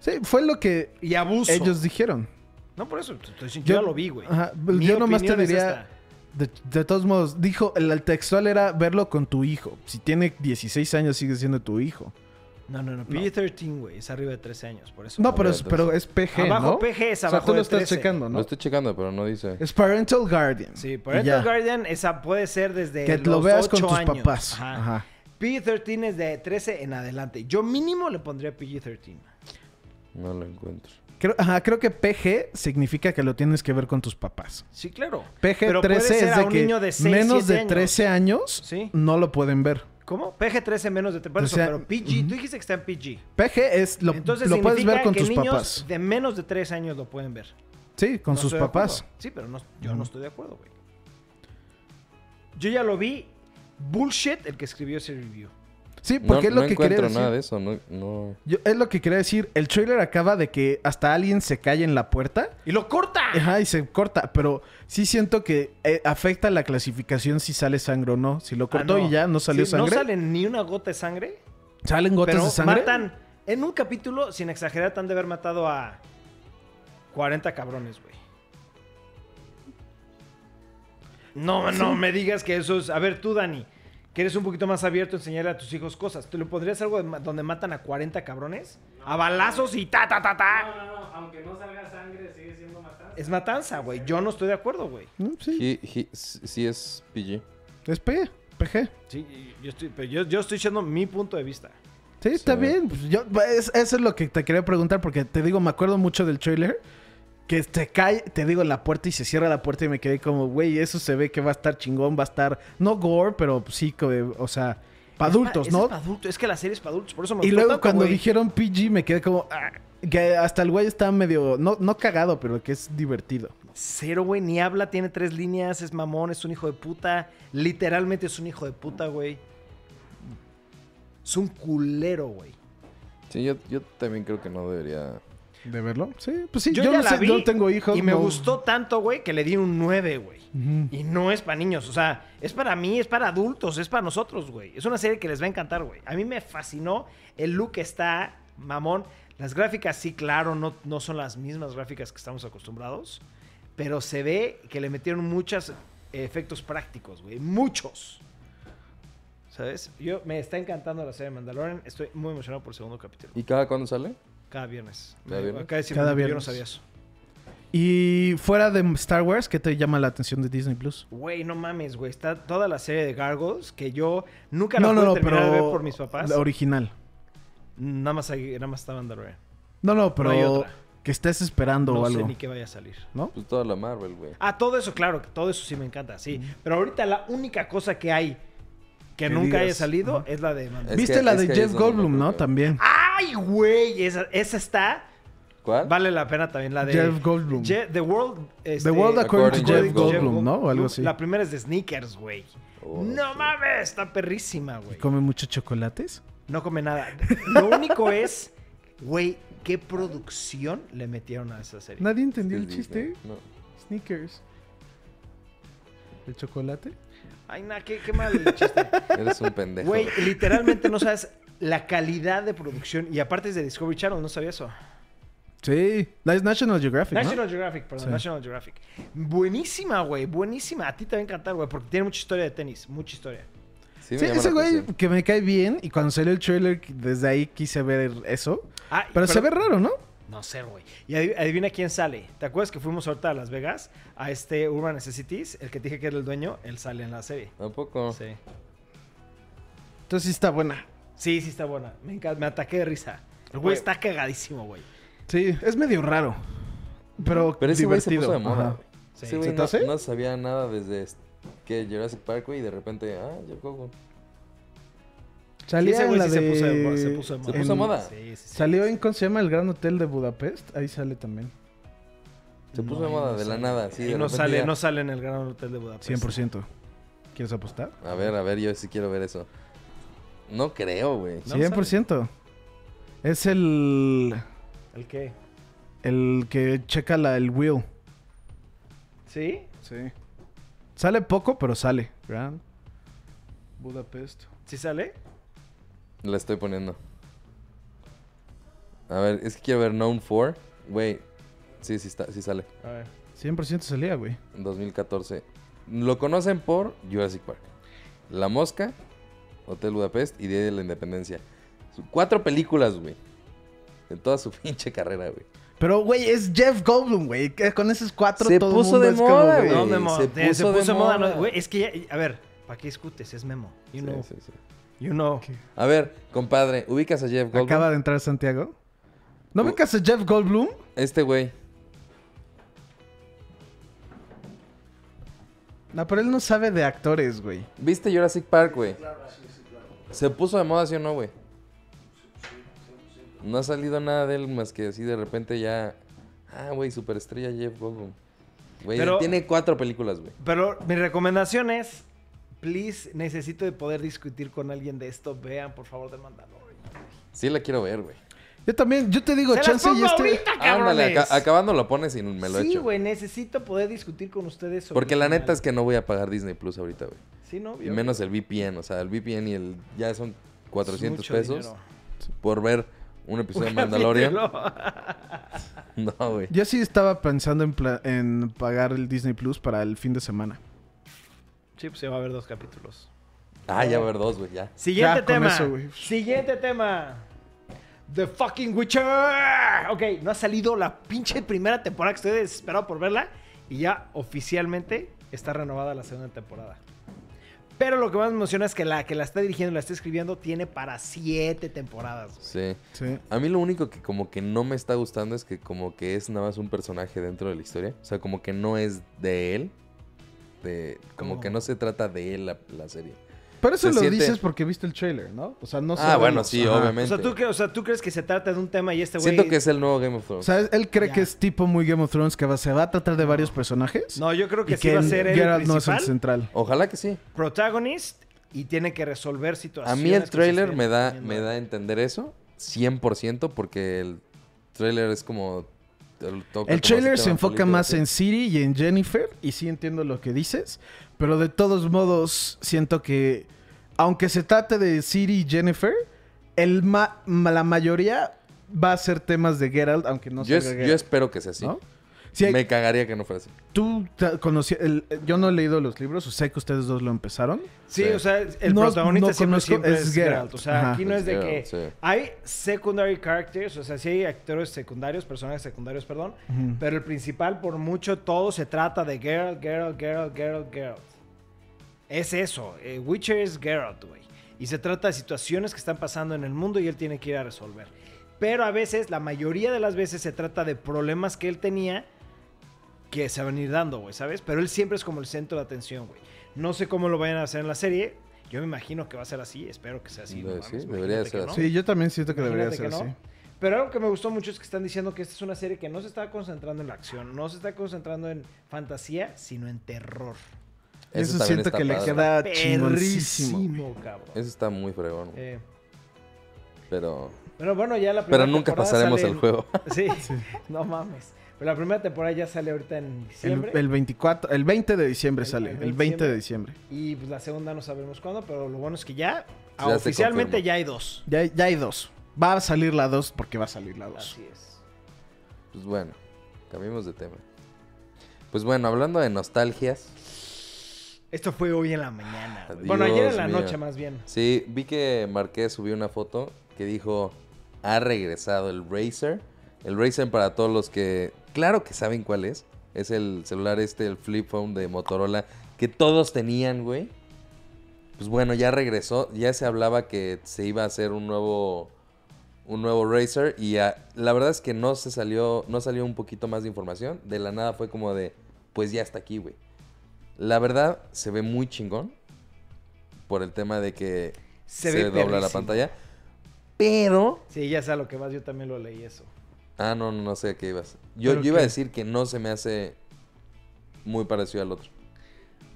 Sí, fue lo que Y abuso. ellos dijeron. No, por eso. Yo, yo Yo- lo vi, güey. Ajá, Mi yo nomás te diría-. De, de todos modos, dijo, el, el textual era verlo con tu hijo. Si tiene 16 años sigue siendo tu hijo. No, no, no. PG-13, güey. Es arriba de 13 años, por eso. No, pero es, pero es PG, Abajo ¿no? PG es o sea, abajo tú lo de estás 13. checando, Lo ¿no? estoy checando, pero no dice. Es Parental Guardian. Sí, Parental. Guardian esa puede ser desde Que los lo veas con 8 tus años. papás. Ajá. Ajá. PG-13 es de 13 en adelante. Yo mínimo le pondría PG-13. No lo encuentro. Creo, ajá, creo que PG significa que lo tienes que ver con tus papás. Sí, claro. Pero PG-13 ser es a de que niño de 6, menos 7 de años. 13 años Sí. no lo pueden ver. ¿Cómo? PG-13 menos de... Por O eso, sea, pero PG. ujú. Tú dijiste que está en PG. PG es lo, Entonces lo puedes ver con que tus niños papás. de menos de 3 años lo pueden ver. Sí, con No sus papás. Sí, pero no, yo Ujú. no estoy de acuerdo, güey. Yo ya lo vi. Bullshit el que escribió ese review. Sí, No, porque es lo no que quería encuentro decir. nada de eso. No, no. Yo- es lo que quería decir. El trailer acaba de que hasta alguien se cae en la puerta. ¡Y lo corta! Ajá, y se corta. Pero sí siento que eh, afecta la clasificación si sale sangre o no. Si lo Ah, cortó no. y ya no salió Sí, sangre. No sale ni una gota de sangre. ¿Salen gotas pero de sangre? matan. En un capítulo, sin exagerar, han de haber matado a 40 cabrones, güey. No, no me digas que eso es. A ver, tú, Dani, que eres un poquito más abierto a enseñarle a tus hijos cosas. ¿Te lo pondrías algo de donde matan a 40 cabrones? A balazos y ta, ta, ta, ta. No, no, no, aunque no salga sangre, sigue siendo matanza. Es matanza, güey. Yo no estoy de acuerdo, güey. No, sí. He- he- sí es PG. Es PG. PG. Sí, yo estoy, pero yo, yo estoy echando mi punto de vista. Sí, está Sí. bien. Pues yo, es- eso es lo que te quería preguntar porque te digo, me acuerdo mucho del trailer. Que te cae, te digo, la puerta y se cierra la puerta y me quedé como, güey, eso se ve que va a estar chingón, va a estar, no gore, pero sí, co- o sea, para adultos, Es ¿no? para adultos. Es que la serie es para adultos, por eso me Y luego tanto, cuando dijeron PG me quedé como, "Ah", que hasta el güey está medio, no, no cagado, pero que es divertido. Cero, güey, ni habla, tiene tres líneas, es mamón, es un hijo de puta. Literalmente es un hijo de puta, güey. Es un culero, güey. Sí, yo, yo también creo que no debería. ¿De verlo? Sí, pues sí, Yo yo, ya no, la sé, vi no tengo hijos. Y me no- gustó tanto, güey, que le di un 9, güey. Y no es para niños, o sea, es para mí, es para adultos, es para nosotros, güey. Es una serie que les va a encantar, güey. A mí me fascinó, el look está mamón. Las gráficas, sí, claro, no, no son las mismas gráficas que estamos acostumbrados, pero se ve que le metieron muchos efectos prácticos, güey. Muchos. ¿Sabes? Yo me está encantando la serie de Mandalorian. Estoy muy emocionado por el segundo capítulo. ¿Y cada cuándo sale? Cada viernes. ¿Cada viernes? Acá Cada Yo no viernes. sabía eso. Y fuera de Star Wars, ¿qué te llama la atención de Disney Plus? Güey, no mames, güey. Está toda la serie de Gargoyles que yo nunca la No, no, pude no, terminar pero de ver por mis papás. la original. Nada más, ahí- nada más estaba Mandalorian. No, no, No hay pero otra. que estés esperando No o sé algo, ni qué vaya a salir. ¿no? Pues toda la Marvel, güey. Ah, todo eso, claro, que todo eso sí me encanta, sí. Pero ahorita la única cosa que hay que, Que nunca haya salido ajá. es la de Mandalorian. ¿Viste que- la de que Jeff Goldblum, no? También. ¡Ay, güey! Esa, esa está. ¿Cuál? Vale la pena también la de. Jeff Goldblum. Je- The World. este, The World According to to Jeff Jeff Goldblum, Goldblum, ¿no? O algo así. La primera es de Sneakers, güey. Oh, no sí. mames, está perrísima, güey. ¿Come muchos chocolates? No come nada. Lo único es, güey, qué producción le metieron a esa serie. ¿Nadie entendió el chiste? No. Sneakers. ¿El chocolate? Ay, nah, qué, qué mal chiste. Eres un pendejo. Güey, literalmente no sabes la calidad de producción. Y aparte es de Discovery Channel, no sabía eso. Sí. La es National Geographic, ¿no? National Geographic, perdón, Sí. National Geographic. Buenísima, güey, buenísima. A ti te va a encantar, güey, porque tiene mucha historia de tenis, mucha historia. Sí, ese güey que me cae bien y cuando salió el trailer desde ahí quise ver eso. Ah, Pero, se ve raro, ¿no? No sé, güey. Y adiv- adivina quién sale. ¿Te acuerdas que fuimos ahorita a Las Vegas? A este Urban Necessities, el que te dije que era el dueño, él sale en la serie. Tampoco. Sí. Entonces sí está buena. Sí, sí está buena. Me encanta, me ataqué de risa. El güey está cagadísimo, güey. Sí, es medio raro. Pero, Pero ese güey se divertido. puso de moda, güey. Sí. Ese güey ¿Se te no, hace? no sabía nada desde que Jurassic Park, güey, y de repente, ah, Jeff Goldblum. Salía Sí, ese en güey la sí se de... puso de moda, se puso de moda. Se puso en- moda. Sí, sí, sí. Salió en, ¿cómo se llama? El Gran Hotel de Budapest. Ahí sale también. Se puso No, de moda no de la nada, sí. Y de no sale, ya- no sale en el Gran Hotel de Budapest. 100%. ¿Quieres apostar? A ver, a ver, yo sí quiero ver eso. No creo, güey. No 100%. Es el... ¿El qué? El que checa la, el wheel. ¿Sí? Sí. Sale poco, pero sale. Grand Budapest. ¿Sí sale? La estoy poniendo. A ver, es que quiero ver Known for. Güey, sí, sí, está, sí sale. A ver. 100% salía, güey. En 2014. Lo conocen por Jurassic Park. La Mosca, Hotel Budapest y Día de la Independencia. Cuatro películas, güey. En toda su pinche carrera, güey. Pero, güey, es Jeff Goldblum, güey. Con esos cuatro Se todo el puso mundo de es como, moda, güey. güey. No, Memo. se eh, Se puso puso, de moda. moda. no, güey, es que ya... A ver, ¿para qué discutes? Es Memo. You Sí, know. sí, sí. You know. A ver, compadre, ¿ubicas a Jeff Goldblum? Acaba de entrar Santiago. ¿No Uh. me casas Jeff Goldblum? Este güey. No, pero él no sabe de actores, güey. ¿Viste Jurassic Park, güey? Se puso de moda, ¿sí o no, güey? No ha salido nada de él más que así de repente ya... Ah, güey, superestrella Jeff Goldblum. Güey, Pero- tiene cuatro películas, güey. Pero mi recomendación es... Please, necesito de poder discutir con alguien de esto. Vean, por favor, de Mandalorian. Sí la quiero ver, güey. Yo también, yo te digo, ¡Se las chance pongo y este... ahorita, Ándale, cabrones! aca- acabando lo pones y me lo sí, echo. güey, necesito poder discutir con ustedes sobre Porque la neta es que no voy a pagar Disney Plus ahorita, güey. Sí, no, Y menos el VPN, o sea, el VPN y el... Ya son 400 Mucho pesos dinero. por ver un episodio de Mandalorian. No, güey. Yo sí estaba pensando en, pla- en pagar el Disney Plus para el fin de semana. sí, pues se va a ver dos capítulos. Ah, ya va a haber dos, güey, ya. Siguiente Ya, con tema. eso, güey. Siguiente tema. The fucking Witcher. Ok, no ha salido la pinche primera temporada que estoy desesperado por verla. Y ya oficialmente está renovada la segunda temporada. Pero lo que más me emociona es que la que la está dirigiendo y la está escribiendo tiene para siete temporadas. Sí. Sí. A mí lo único que como que no me está gustando es que como que es nada más un personaje dentro de la historia. O sea, como que no es de él. De, como ¿Cómo? que no se trata de él la, la serie. Pero eso Se lo siente- dices porque viste el trailer, ¿no? O sea, no ah, sabemos. bueno, sí, Ajá. O obviamente. sea, ¿tú, cre- o sea, ¿tú crees que se trata de un tema y este güey... Siento que es el nuevo Game of O Thrones. sea, él cree que es tipo muy Game of Thrones, que va- se va a tratar de varios personajes. No, yo creo que sí va a ser el Geralt no es el central. Ojalá que sí. protagonist, y tiene que resolver A situaciones. mí el trailer me da, me da a entender eso. 100% porque el trailer es como... El, El trailer se enfoca más en Siri y en Jennifer, y sí entiendo lo que dices, pero de todos modos siento que, aunque se trate de Siri y Jennifer, el ma- la mayoría va a ser temas de Geralt, aunque no sea es- yo espero que sea así. ¿no? Sí, hay- Me cagaría que no fuera así. Tú conocí, el- yo no he leído los libros, o sé que ustedes dos lo empezaron. Sí, Sí. o sea, el No- protagonista no siempre, conozco, siempre es es Geralt. Geralt. O sea, Ajá. aquí no Es es de Geralt, que sí. hay secondary characters, o sea, sí hay actores secundarios, personajes secundarios, perdón, pero el principal por mucho todo se trata de Geralt, Geralt, Geralt, Geralt, Geralt. Es eso, eh, Witcher es Geralt, güey. Y se trata de situaciones que están pasando en el mundo y él tiene que ir a resolver. Pero a veces, la mayoría de las veces se trata de problemas que él tenía que se van a ir dando, güey, ¿sabes? Pero él siempre es como el centro de atención, güey. No sé cómo lo vayan a hacer en la serie. Yo me imagino que va a ser así. Espero que sea así. Sí, no mames, debería ser no. así. Sí, yo también siento que debería Imagínate ser que así. no. Pero algo que me gustó mucho es que están diciendo que esta es una serie que no se está concentrando en la acción, no se está concentrando en fantasía, sino en terror. Eso, siento está que le queda. Perrísimo, cabrón. Eso está muy fregón. Eh, Pero, pero bueno, ya la pero primera nunca temporada pasaremos sale el juego. Sí, no mames. Pero la primera temporada ya sale ahorita en El, diciembre. el 24, el 20 de diciembre El- sale. el El 20 de diciembre. Y pues la segunda no sabemos cuándo, pero lo bueno es que ya, oficialmente ya hay dos. Ya, ya hay dos. Va a salir la 2 porque va a salir la 2. Así es. Pues bueno, cambiemos de tema. Pues bueno, hablando de nostalgias. Esto fue hoy en la mañana. güey. Bueno, ayer en la mío. noche más bien. Sí, vi que Marqués subió una foto que dijo, ha regresado el Razer. El Razer para todos los que, claro que saben cuál es. Es el celular este, el flip phone de Motorola, que todos tenían, güey. Pues bueno, ya regresó. Ya se hablaba que se iba a hacer un nuevo, un nuevo Razer. Y la verdad es que no se salió, no salió un poquito más de información. De la nada fue como de, pues ya está aquí, güey. La verdad, se ve muy chingón. Por el tema de que Se se, ve dobla la pantalla. Pero. Sí, ya sé a lo que vas, yo también lo leí eso. Ah, no, no, no sé a qué ibas. Yo, ¿Pero yo iba a decir que no se me hace muy parecido al otro.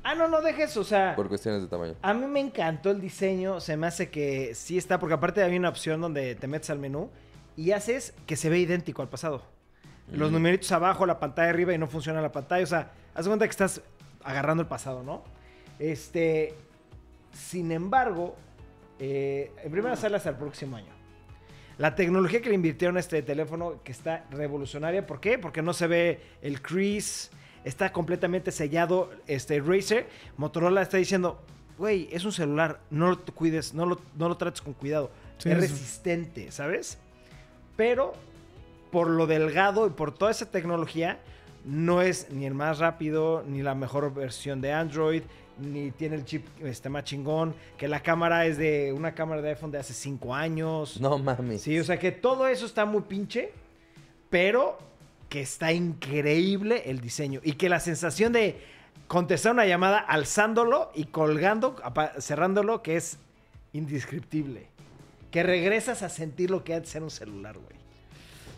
Ah, no, no dejes, o sea, Por cuestiones de tamaño. a mí me encantó el diseño, se me hace que sí está, porque aparte había una opción donde te metes al menú y haces que se ve idéntico al pasado. Los Mm. numeritos abajo, la pantalla arriba y no funciona la pantalla, o sea, haz cuenta que estás agarrando el pasado, ¿no? Este, sin embargo, eh, en primera sale hasta el próximo año. La tecnología que le invirtieron a este teléfono, que está revolucionaria, ¿por qué? Porque no se ve el crease, está completamente sellado este Razer. Motorola está diciendo, güey, es un celular, no lo cuides, no lo, no lo trates con cuidado. Sí, es es- resistente, ¿sabes? Pero por lo delgado y por toda esa tecnología, no es ni el más rápido, ni la mejor versión de Android, ni tiene el chip este, más chingón, que la cámara es de una cámara de iPhone de hace 5 años. No mames. Sí, o sea que todo eso está muy pinche, pero que está increíble el diseño y que la sensación de contestar una llamada alzándolo y colgando, cerrándolo, que es indescriptible. Que regresas a sentir lo que antes era un celular, güey.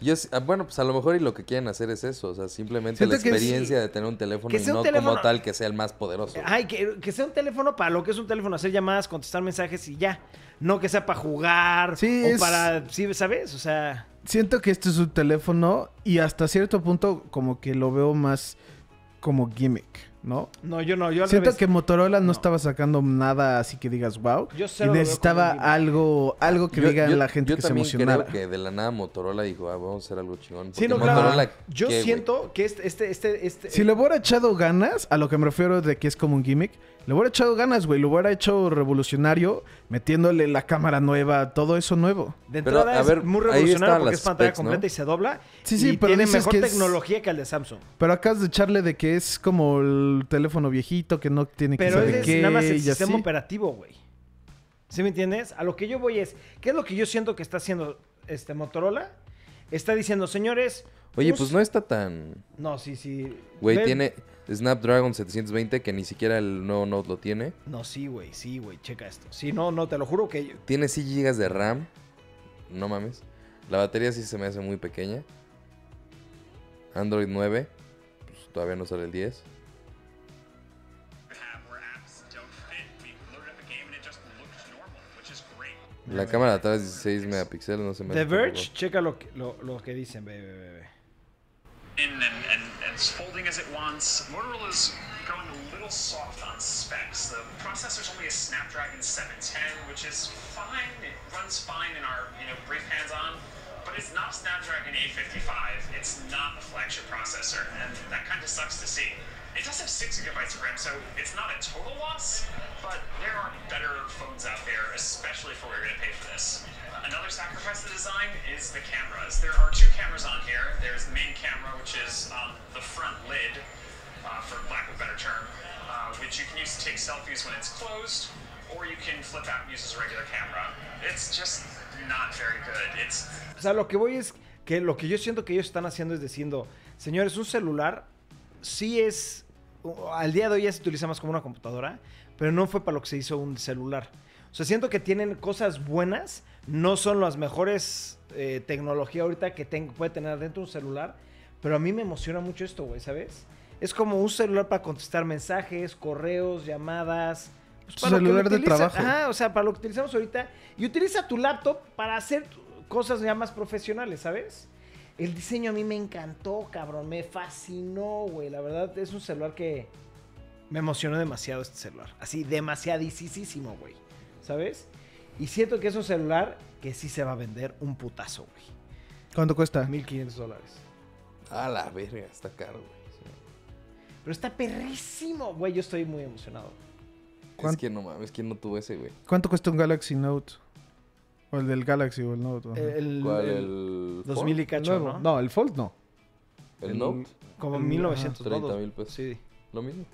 Yo ah, bueno, pues a lo mejor y lo que quieren hacer es eso. O sea, simplemente Siento la experiencia sí. de tener un teléfono Que y no teléfono- como tal que sea el más poderoso. Ay, que, que sea un teléfono para lo que es un teléfono, hacer llamadas, contestar mensajes y ya. No que sea para jugar Sí, o es- para, sí, ¿sabes? O sea, Siento que este es un teléfono y hasta cierto punto como que lo veo más como gimmick, ¿no? no, yo no, yo al Siento revés. que Motorola no, No. estaba sacando nada así que digas wow. Yo Y necesitaba algo, algo que Yo- diga yo- la gente yo que se también emocionara. creo que de la nada Motorola dijo, ah, vamos a hacer algo chingón. Sí, no, claro. Yo siento que este, este, este, este Si le hubiera echado ganas, a lo que me refiero de que es como un gimmick, le hubiera echado ganas, güey. Lo hubiera hecho revolucionario, metiéndole la cámara nueva, todo eso nuevo. De Pero, entrada a es ver, muy revolucionario porque es pantalla specs, ¿no? completa y se dobla. Sí, sí, y pero tiene mejor que es- tecnología que el de Samsung. Pero acabas de echarle de que es como el teléfono viejito que no tiene que Pero saber es qué nada más el sistema así. operativo, güey. ¿Sí me entiendes? A lo que yo voy es, ¿qué es lo que yo siento que está haciendo este Motorola? Está diciendo, señores... Oye, us- pues no está tan... No, sí, sí. Güey, tiene Snapdragon 720 que ni siquiera el nuevo Note lo tiene. No, sí, güey, sí, güey, checa esto. Sí, no, no, te lo juro que... Tiene 6 GB de RAM. No mames. La batería sí se me hace muy pequeña. Android 9. Pues todavía no sale el 10. have where apps don't fit. We loaded up a game and it just looked normal, which is great. La cámara de atrás 16 megapíxeles, no se me The Verge, checa lo que, lo, lo que dicen, ve, ve. In and, and, and it's folding as it wants. Motorola's going a little soft on specs. The processor's only a Snapdragon 710, which is fine. It runs fine in our you know brief hands-on. but it's not Snapdragon 855. It's not a flagship processor, and that kind of sucks to see. It does have 6 gigabytes of RAM, so it's not a total loss, but there are better phones out there, especially for what you're going to pay for this. Another sacrifice of the design is the cameras. There are two cameras on here. There's the main the front lid, uh, for lack of a better term, uh, which you can use to take selfies when it's closed, or you can flip out and use as a regular camera. It's just not very good. It's O sea, lo que voy es que lo que yo siento que ellos están haciendo es diciendo, señores, un celular sí es, al día de hoy ya se utiliza más como una computadora, pero no fue para lo que se hizo un celular. O sea, siento que tienen cosas buenas, no son las mejores eh, tecnología ahorita que puede tener dentro un celular, pero a mí me emociona mucho esto, güey, ¿sabes? Es como un celular para contestar mensajes, correos, llamadas. pues, para celular de trabajo. Ajá, o sea, para lo que utilizamos ahorita. Y utiliza tu laptop para hacer cosas ya más profesionales, ¿sabes? El diseño a mí me encantó, cabrón. Me fascinó, güey. La verdad, es un celular que me emocionó demasiado este celular. Así, demasiadísimo, güey. ¿Sabes? Y siento que es un celular que sí se va a vender un putazo, güey. ¿Cuánto cuesta? 1500 dólares. A la verga, está caro, güey. Sí. Pero está perrísimo, güey. Yo estoy muy emocionado. Es ¿Cuánto? que no mames, ¿quién no tuvo ese, güey? ¿Cuánto cuesta un Galaxy Note? O el del Galaxy o el Note. ajá. El, ¿Cuál? el ¿El 2000 y El cacho, nuevo. ¿no? No, el Fold no. ¿El el- Note? Como el- 1900 ajá, 30 todo. mil pesos. Sí. Lo mismo.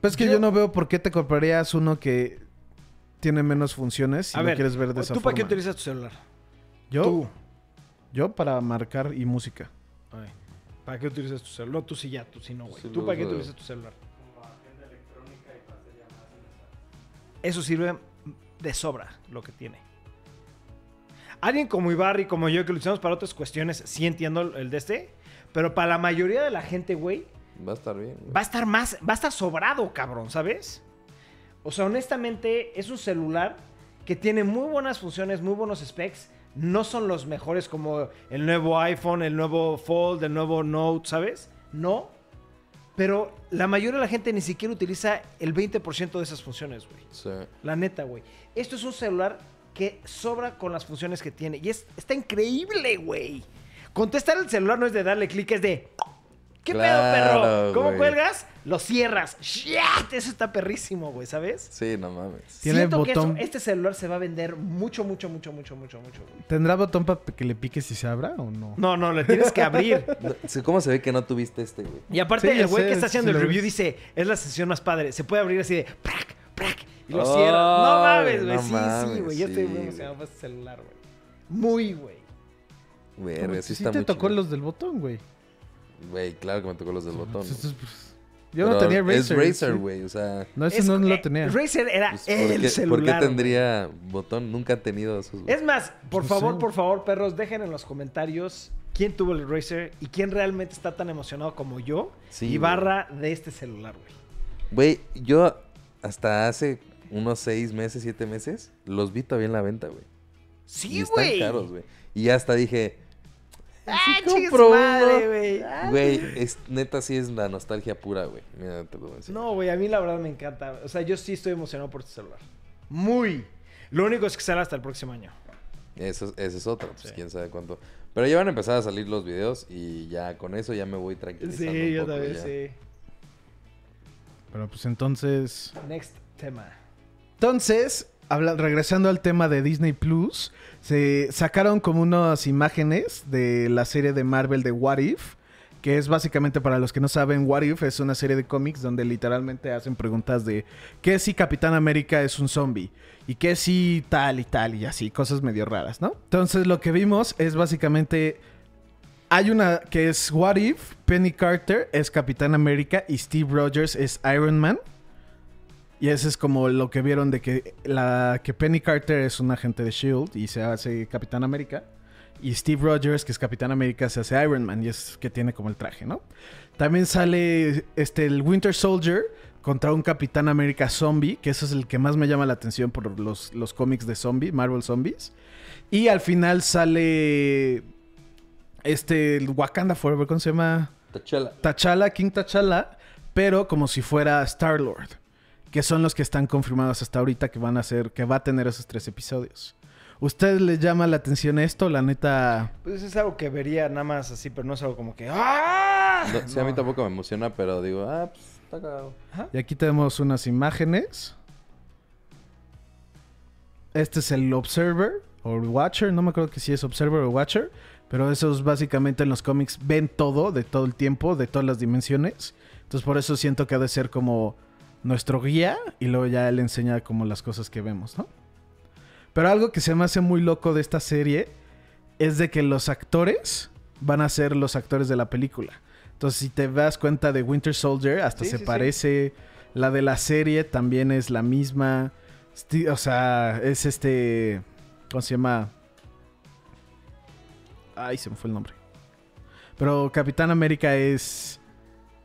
Pues es que Yo- yo... no veo por qué te comprarías uno que tiene menos funciones si A lo ver, quieres ver de esa ¿tú forma. para qué utilizas tu celular? Yo, Tú. Yo para marcar y música. Ay, ¿Para qué utilizas tu celular? No, tú sí ya, tú sí no, güey. Sí, ¿Tú para qué utilizas tu celular? Como agenda electrónica y para hacer llamadas. Eso sirve de sobra lo que tiene. Alguien como Ibarri como yo que lo usamos para otras cuestiones, sí entiendo el- el de este, pero para la mayoría de la gente, güey, Va a estar bien, güey. va a estar más, va a estar sobrado, cabrón, ¿sabes? O sea, honestamente, es un celular que tiene muy buenas funciones, muy buenos specs. No son los mejores como el nuevo iPhone, el nuevo Fold, el nuevo Note, ¿sabes? No. Pero la mayoría de la gente ni siquiera utiliza el 20% de esas funciones, güey. Sí. La neta, güey. Esto es un celular que sobra con las funciones que tiene. Y es, está increíble, güey. Contestar el celular no es de darle clic, es de... ¿Qué Claro, pedo, perro? ¿Cómo cuelgas? Lo cierras. ¡Shit! Eso está perrísimo, güey, ¿sabes? Sí, no mames. Tiene Siento que botón. eso- este celular se va a vender mucho, mucho, mucho, mucho, mucho, mucho, güey. ¿Tendrá botón para que le piques y se abra o no? No, no, le tienes que abrir. ¿Cómo se ve que no tuviste este, güey? Y aparte, Sí, el güey sé, que está haciendo el review vi. dice, es la sesión más padre. Se puede abrir así de... ¡prac! ¡prac! Y lo Ay, cierra. No mames, güey. no sí, sí, güey. Yo estoy muy güey. emocionado por este celular, güey. Muy, güey. Como sí si está te muy tocó chido. los del botón, güey. Güey, claro que me tocó los del botón. Güey. pues, Yo no tenía Razer. Es Razer, sí. güey, o sea... No, ese Es- no lo tenía. Razer era pues, el ¿por, qué, celular. ¿Por qué tendría botón? Nunca han tenido esos. Es más, por No favor, sé. por favor, perros, dejen en los comentarios quién tuvo el Razer y quién realmente está tan emocionado como yo Sí, y barra de este celular, güey. Güey, yo hasta hace unos seis meses, siete meses, los vi todavía en la venta, güey. y Sí, están güey. caros, güey. Y hasta dije, Ah, Sí madre, güey. Ah, güey, es, neta sí es la nostalgia pura, güey. Mira, te lo voy a decir. No, güey, a mí la verdad me encanta. O sea, yo sí estoy emocionado por este celular. Muy. Lo único es que sale hasta el próximo año. Eso, ese es otro, pues Sí. quién sabe cuánto. Pero ya van a empezar a salir los videos y ya con eso ya me voy tranquilizando Sí, un yo poco, también, ya. sí. Pero pues entonces... Next tema. Entonces, regresando al tema de Disney Plus, se sacaron como unas imágenes de la serie de Marvel de What If, que es básicamente para los que no saben, What If es una serie de cómics donde literalmente hacen preguntas de ¿qué si Capitán América es un zombie? ¿Y qué si tal y tal y así? Cosas medio raras, ¿no? Entonces lo que vimos es básicamente... Hay una que es What If, Penny Carter es Capitán América y Steve Rogers es Iron Man. Y ese es como lo que vieron de que la que Penny Carter es un agente de Shield y se hace Capitán América. Y Steve Rogers, que es Capitán América, se hace Iron Man y es que tiene como el traje, ¿no? También sale este el Winter Soldier contra un Capitán América zombie, que eso es el que más me llama la atención por los, los cómics de zombie, Marvel Zombies. Y al final sale este el Wakanda Forever, ¿cómo se llama? T'Challa. T'Challa, King T'Challa, pero como si fuera Star-Lord, que son los que están confirmados hasta ahorita que van a ser, que va a tener esos tres episodios. ¿Usted le llama la atención esto? La neta... Pues es algo que vería nada más así, pero no es algo como que. ¡Ah! No, sí, a mí tampoco me emociona, pero digo, ah, pues está cagado. Y aquí tenemos unas imágenes. Este es el Observer o Watcher, no me acuerdo que si es Observer o Watcher, pero esos básicamente en los cómics ven todo, de todo el tiempo, de todas las dimensiones. Entonces por eso siento que ha de ser como nuestro guía y luego ya él enseña como las cosas que vemos, ¿no? Pero algo que se me hace muy loco de esta serie es de que los actores van a ser los actores de la película. Entonces, si te das cuenta de Winter Soldier, hasta Sí, se sí, sí. parece. La de la serie también es la misma. O sea, es este. ¿Cómo se llama? Ay, se me fue el nombre. Pero Capitán América es.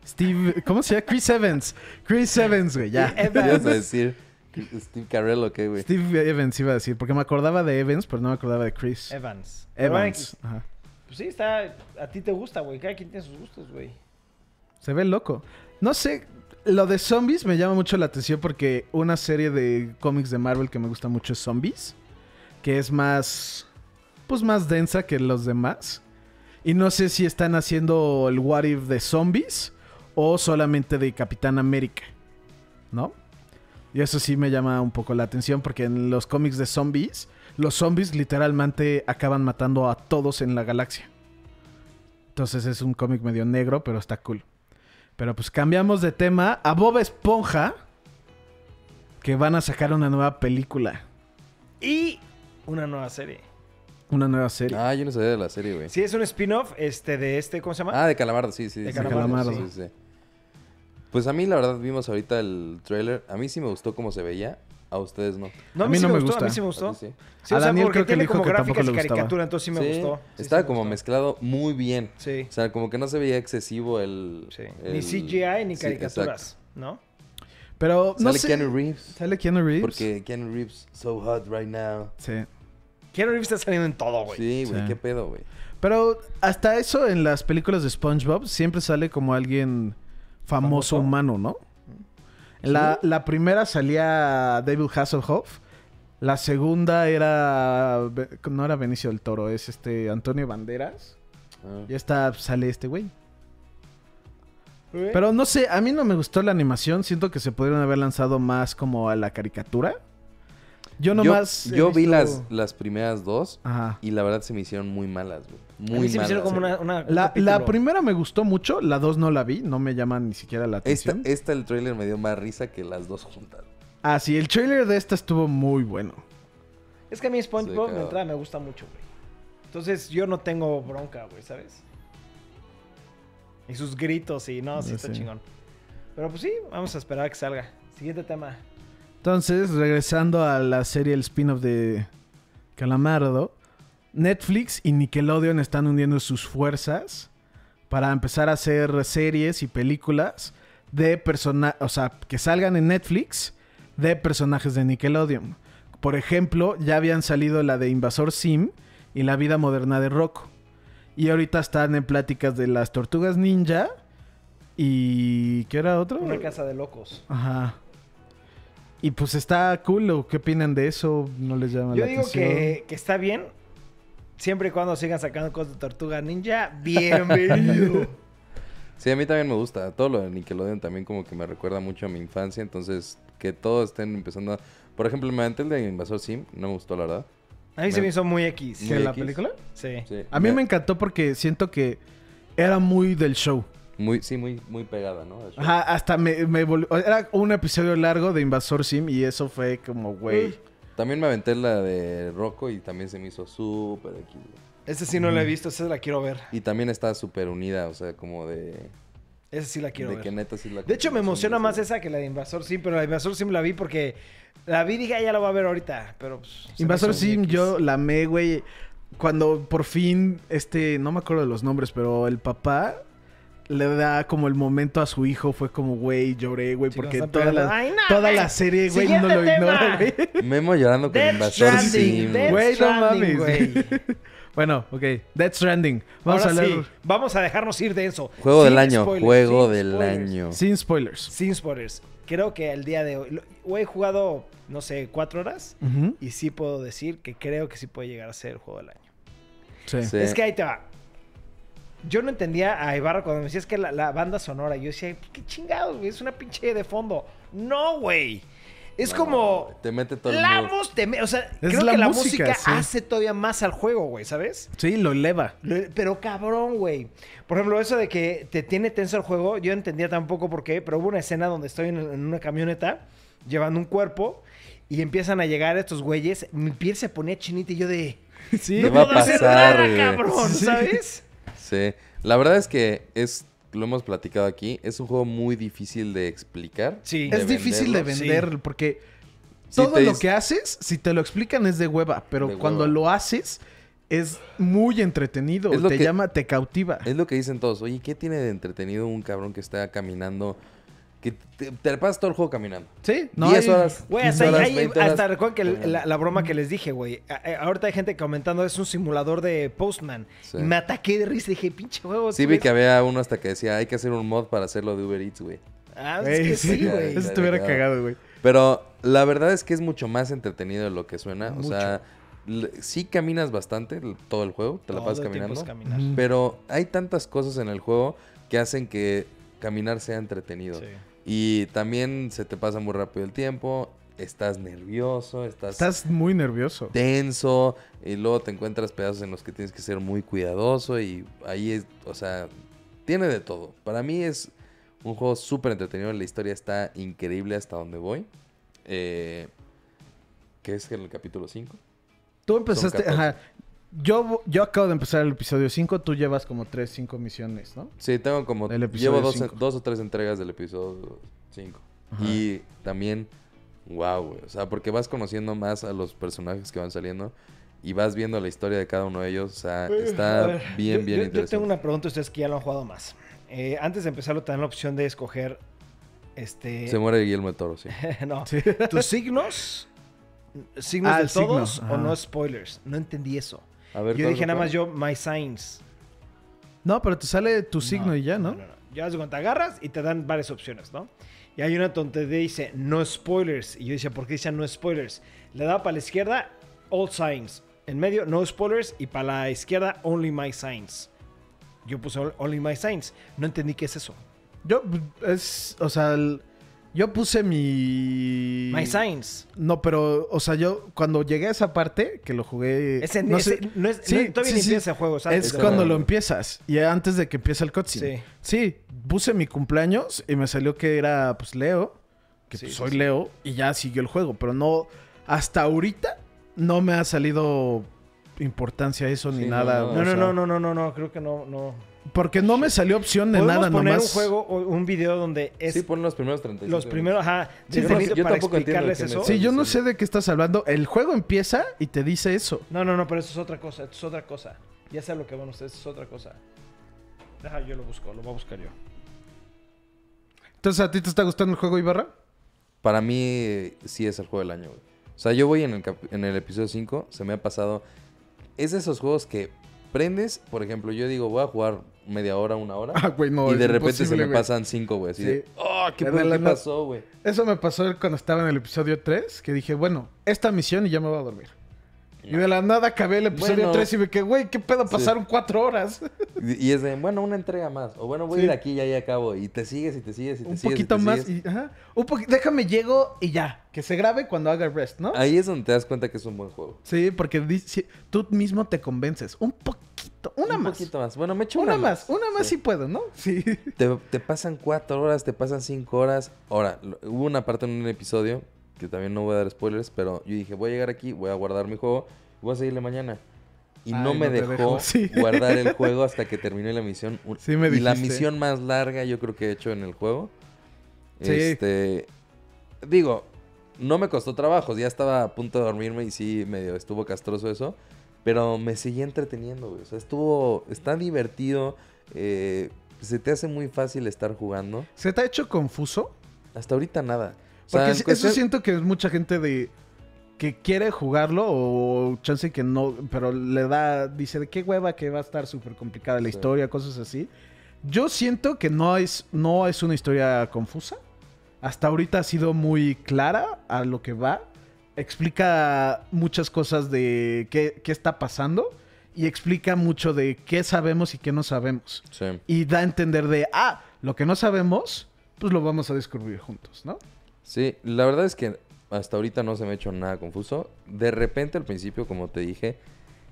Steve. ¿Cómo se llama? Chris Evans. Chris Evans, güey, ya. ¿Qué ibas a decir? Steve Carell o qué, güey. Steve Evans iba a decir. Porque me acordaba de Evans, pero no me acordaba de Chris. Evans. Evans. Ajá. Pues sí, está. A ti te gusta, güey. Cada quien tiene sus gustos, güey. Se ve loco. No sé, lo de zombies me llama mucho la atención porque una serie de cómics de Marvel que me gusta mucho es Zombies, que es más, pues más densa que los demás. Y no sé si están haciendo el What If de zombies o solamente de Capitán América, ¿no? Y eso sí me llama un poco la atención porque en los cómics de zombies, los zombies literalmente acaban matando a todos en la galaxia. Entonces es un cómic medio negro, pero está cool. Pero pues cambiamos de tema a Bob Esponja, que van a sacar una nueva película, Y una nueva serie. una nueva serie. Ah, yo no sabía de la serie, güey. Sí, es un spin-off este, de este, ¿cómo se llama? Ah, de Calamardo, sí, sí. De sí, Calamardo. sí, sí, sí. Pues a mí, la verdad, vimos ahorita el trailer. A mí sí me gustó cómo se veía. A ustedes no. no, a mí sí no me gustó, gusta. A mí sí me ¿A gustó. sí? Sí, A o sea, Daniel porque creo que tiene dijo como que tampoco gráficas le y gustaba. caricatura, entonces sí me Sí, gustó. Estaba como gustó. mezclado muy bien. Sí. O sea, como que no se veía excesivo el... sí. el- Ni CGI ni Sí, caricaturas, exacto. ¿no? Pero no Sale sé. Keanu Reeves. Sale Keanu Reeves. Porque Keanu Reeves, so hot right now. Sí. Keanu Reeves está saliendo en todo, güey. Sí, güey, Sí. qué pedo, güey. Pero hasta eso en las películas de SpongeBob siempre sale como alguien famoso, ¿Famoso? humano, ¿no? La, la primera salía David Hasselhoff. La segunda era. No era Benicio del Toro, es este Antonio Banderas. Ah. Y esta sale este güey. Güey. Pero no sé, a mí no me gustó la animación. Siento que se pudieron haber lanzado más como a la caricatura. Yo nomás. yo vi las, las primeras dos Ajá. y la verdad se me hicieron muy malas, güey. a Muy mí se me malas. hicieron como una, una- un La, primera me gustó mucho, la dos no la vi, no me llama ni siquiera la Esta, atención. esta el trailer me dio más risa que las dos juntas. Ah, sí, el trailer de esta estuvo muy bueno. Es que a mí SpongeBob de entrada me gusta mucho, güey. Entonces yo no tengo bronca, güey, ¿sabes? Y sus gritos y no, sí está chingón. Pero pues sí, vamos a esperar a que salga. Siguiente tema. Entonces, regresando a la serie, el spin-off de Calamardo, Netflix y Nickelodeon están uniendo sus fuerzas para empezar a hacer series y películas de personajes, o sea, que salgan en Netflix de personajes de Nickelodeon. Por ejemplo, ya habían salido la de Invasor Sim y La vida moderna de Rocco. Y ahorita están en pláticas de las Tortugas Ninja y ¿qué era otro? Una casa de locos. Ajá. Y pues está cool, ¿o ¿qué opinan de eso? ¿No les llama Yo la digo atención? que, que está bien. Siempre y cuando sigan sacando cosas de Tortuga Ninja, bienvenido. Sí, a mí también me gusta. Todo lo de Nickelodeon también como que me recuerda mucho a mi infancia. Entonces, que todos estén empezando... a- Por ejemplo, me el de Invasor Sim. No me gustó, la verdad. A mí se Me- hizo muy X. ¿Que Muy la X. película? Sí. Sí. A mí me encantó porque siento que era muy del show. Muy, sí, muy, muy pegada, ¿no? Ajá, hasta me, me volvió... Era un episodio largo de Invasor Sim y eso fue como, güey... También me aventé la de Rocco y también se me hizo súper güey. Esa sí no la he visto, esa la quiero ver. Y también está súper unida, o sea, como de... Esa sí la quiero de ver. que neta sí la... De hecho, me emociona más esa que la de Invasor Sim, pero la de Invasor Sim la vi porque la vi y dije, ah, ya la voy a ver ahorita. Pero pues, Invasor Sim X. yo la amé, güey. Cuando por fin, este, no me acuerdo de los nombres, pero el papá le da como el momento a su hijo, fue como, güey, lloré, güey, porque toda la, ¡Ay, no, toda la serie, güey, no lo ignora, güey. Memo llorando con Death Invasor Sim. Death Güey, no mames. güey. Bueno, ok. Death Stranding. Vamos Ahora a hablar sí, vamos a dejarnos ir de eso. Juego Sin del año, spoilers, juego sin del spoilers. año. sin spoilers. Sin spoilers. creo que al día de hoy, lo- he jugado, no sé, cuatro horas y sí puedo decir que creo que sí puede llegar a ser el juego del año. Sí. Sí. Es que ahí te va. Yo no entendía a Ibarra cuando me decías que la, la banda sonora. Yo decía, qué chingados, güey. Es una pinche de fondo. No, güey. Es No, como. Te mete todo el La mood. mus- te me- O sea, Es creo la que la música, música, sí. hace todavía más al juego, güey, ¿sabes? Sí, lo eleva. Lo- Pero cabrón, güey. Por ejemplo, eso de que te tiene tenso el juego, yo no entendía tampoco por qué, pero hubo una escena donde estoy en, en una camioneta llevando un cuerpo y empiezan a llegar estos güeyes. Mi piel se ponía chinita y yo de. Sí. ¿Qué no va a pasar, nada, cabrón, Sí. ¿sabes? Sí. La verdad es que es, lo hemos platicado aquí, es un juego muy difícil de explicar. Sí. de Es difícil de vender porque todo lo que haces, si te lo explican es de hueva, pero De cuando hueva. lo haces es muy entretenido, Es lo te que- llama, te cautiva. Es lo que dicen todos. Oye, ¿qué tiene de entretenido un cabrón que está caminando? Que te, te la pasas todo el juego caminando. Sí, 10 hay- horas. Güey, 15 hasta, horas, ahí- 20 horas. hasta recuerden que el- la, la broma que les dije, güey. a- Ahorita hay gente comentando, es un simulador de Postman. Sí. Y me ataqué de risa y dije, pinche juego. Sí, vi ves- que había uno hasta que decía, hay que hacer un mod para hacerlo de Uber Eats, güey. Ah, es Ey, que sí, sí, güey. Eso te hubiera Cagado. güey. Pero la verdad es que es mucho más entretenido de lo que suena. Mucho. O sea, sí caminas bastante todo el juego, te la Todo pasas el tiempo caminando. Pero hay tantas cosas en el juego que hacen que caminar sea entretenido. Sí. Y también se te pasa muy rápido el tiempo, estás nervioso, estás, Estás muy nervioso. tenso, y luego te encuentras pedazos en los que tienes que ser muy cuidadoso y ahí es, o sea, tiene de todo. Para mí es un juego súper entretenido, la historia está increíble hasta donde voy. Eh, que es el capítulo 5. Tú empezaste, 14. ajá. Yo, yo acabo de empezar el episodio 5, tú llevas como 3, 5 misiones, ¿no? Sí, tengo como. El episodio Llevo dos, cinco. dos o tres entregas del episodio 5. Ajá. Y también, wow, güey. O sea, porque vas conociendo más a los personajes que van saliendo y vas viendo la historia de cada uno de ellos. O sea, está ver, bien, yo- bien yo, yo interesante. tengo una pregunta a ustedes que ya lo han jugado más. Eh, antes de empezarlo, te dan la opción de escoger. Este. Se muere Guillermo Toro, sí. no. Sí. ¿Tus signos? ¿Signos Ah, de signo, todos o no spoilers? No entendí eso. A ver, Yo ¿cuál dije nada más yo, my signs. No, pero te sale tu signo y ya, ¿no? Ya haz de cuenta, agarras y te dan varias opciones, ¿no? Y hay una donde dice no spoilers. Y yo decía, ¿por qué dice no spoilers? Le daba para la izquierda, all signs. En medio, no spoilers. Y para la izquierda, only my signs. Yo puse only my signs. No entendí qué es eso. Yo, es, o sea, el- yo puse mi... My signs. No, pero, o sea, yo cuando llegué a esa parte, que lo jugué... Ese, no ese- sé, no es, Sí, no- todavía sí, ni sí. empieza el juego, ¿sabes? es cuando lo empiezas y antes de que empiece el cutscene. Sí. Sí, puse mi cumpleaños y me salió que era, pues, Leo, que pues, soy. Leo, y ya siguió el juego, pero no, hasta ahorita no me ha salido importancia eso ni nada. no, No, no, no, no, no, no, creo que no, no. Porque no me salió opción de nada poner nomás. un juego o un video donde es Sí, pon los primeros 35 los primeros, ajá, Sí, no, yo para tampoco entiendo explicarles eso. Sí, yo no sé de qué estás hablando. El juego empieza y te dice eso. No, no, no, pero eso es otra cosa, esto es otra cosa. Ya sé lo que van ustedes, eso es otra cosa. Deja, yo lo busco, lo voy a buscar yo. Entonces, ¿a ti te está gustando el juego, Ibarra? Para mí sí es el juego del año, güey. O sea, yo voy en el, cap- en el episodio 5, se me ha pasado... Es de esos juegos que prendes, por ejemplo, yo digo, voy a jugar media hora, una hora. Ah, güey, no. y de repente se me güey. pasan cinco, güey. Así Sí. de, oh, ¿qué, la ¿Qué nada. pasó, güey? Eso me pasó cuando estaba en el episodio 3, que dije, bueno, esta misión y ya me voy a dormir. Y de la nada acabé el episodio Bueno. 3 y me quedé, güey, ¿qué pedo? Sí. Pasaron cuatro horas. Y es de, bueno, una entrega más. O bueno, voy Sí. a ir aquí y ahí acabo. Y te sigues y te sigues y te un sigues. y poquito te más. sigues. Y, ajá, un poqui- déjame llego y ya. Que se grabe cuando haga el rest, ¿no? Ahí es donde te das cuenta que es un buen juego. Sí, porque sí, tú mismo te convences. Un poquito, una un más. poquito más. Bueno, me echo Una, una, más, una más sí. puedo, ¿no? Sí. Te, te pasan cuatro horas, te pasan cinco horas. Ahora, hubo una parte en un episodio, que también no voy a dar spoilers, pero yo dije, voy a llegar aquí, voy a guardar mi juego, voy a seguirle mañana. Y no me no dejó sí. guardar el juego hasta que terminé la misión. Sí me y la misión más larga yo creo que he hecho en el juego. Sí. Este, digo, no me costó trabajos, ya estaba a punto de dormirme y sí, medio estuvo castroso eso. Pero me seguí entreteniendo, güey. O sea, estuvo, está divertido. eh, se te hace muy fácil estar jugando. ¿Se te ha hecho confuso? Hasta ahorita nada. Sea, Porque cuestión- eso siento que es mucha gente de que quiere jugarlo o chance que no, pero le da, dice de qué hueva que va a estar súper complicada la Sí. historia, cosas así. Yo siento que no es, no es una historia confusa. hasta ahorita ha sido muy clara a lo que va. Explica muchas cosas de qué, qué está pasando y explica mucho de qué sabemos y qué no sabemos. Sí. Y da a entender de, ah, lo que no sabemos, pues lo vamos a descubrir juntos, ¿no? Sí, la verdad es que hasta ahorita no se me ha hecho nada confuso. De repente al principio, como te dije,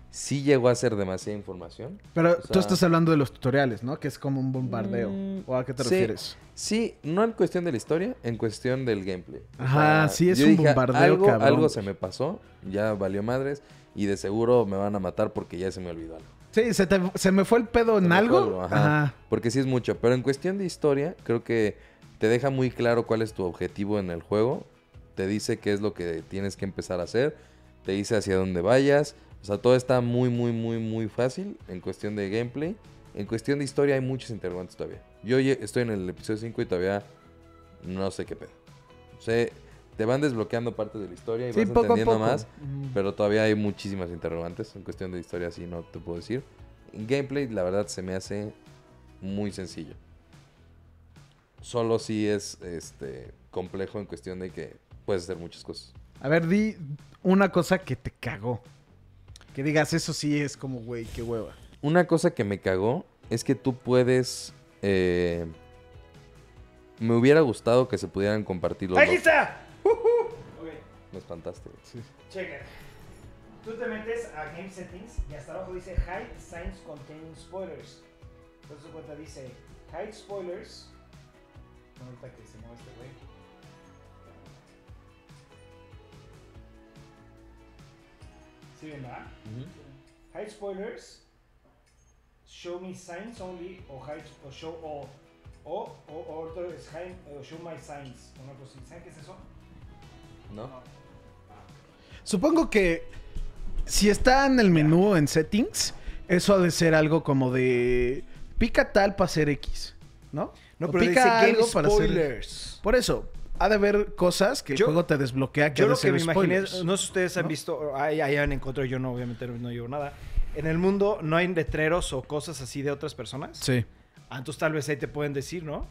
sí llegó a ser demasiada información. Pero O tú estás hablando de los tutoriales, ¿no? Que es como un bombardeo. Mm, ¿O a qué te sí. refieres? Sí, no en cuestión de la historia, en cuestión del gameplay. O Ajá, sí, es yo un dije, bombardeo, algo, cabrón. Algo se me pasó, ya valió madres, y de seguro me van a matar porque ya se me olvidó algo. Sí, se, te- se me fue el pedo Se en fue algo. algo, ajá. Ajá. Porque sí es mucho, pero en cuestión de historia, creo que te deja muy claro cuál es tu objetivo en el juego. Te dice qué es lo que tienes que empezar a hacer. Te dice hacia dónde vayas. O sea, todo está muy, muy, muy, muy fácil en cuestión de gameplay. En cuestión de historia hay muchos interrogantes todavía. Yo estoy en el episodio 5 y todavía no sé qué pedo. O sea, te van desbloqueando partes de la historia y Sí, vas poco entendiendo poco. más. Pero todavía hay muchísimas interrogantes. En cuestión de historia, así no te puedo decir. En gameplay, la verdad, se me hace muy sencillo. Solo sí es este complejo en cuestión de que puedes hacer muchas cosas. A ver, di una cosa que te cagó. Que digas, eso sí es como, güey, qué hueva. Una cosa que me cagó es que tú puedes. eh, me hubiera gustado que se pudieran compartir los ¡Aquí dos. está! Ok, Me espantaste. güey. checa. Tú te metes a Game Settings y hasta abajo dice Hide Signs Containing Spoilers. Entonces su cuenta dice Hide Spoilers. No, ahorita que se mueve este güey. ¿Sí ven, verdad? Hide Spoilers. Show me signs only o hide o show all. O, o, o otro es hide, o show my signs. Una cosa así. ¿Saben qué es eso? ¿No? Supongo que si está en el menú en settings, eso ha de ser algo como de pica tal para hacer X, ¿no? No, pero pica dice Game hacer- Spoilers. Por eso, ha de haber cosas que el Yo- juego te desbloquea que Yo ha de lo que me imaginé, spoilers. no sé si ustedes han ¿no? visto, ahí, ahí han encontrado, yo no, obviamente no llevo nada. En el mundo no hay letreros o cosas así de otras personas. Sí. Ah, entonces tal vez ahí te pueden decir, ¿no?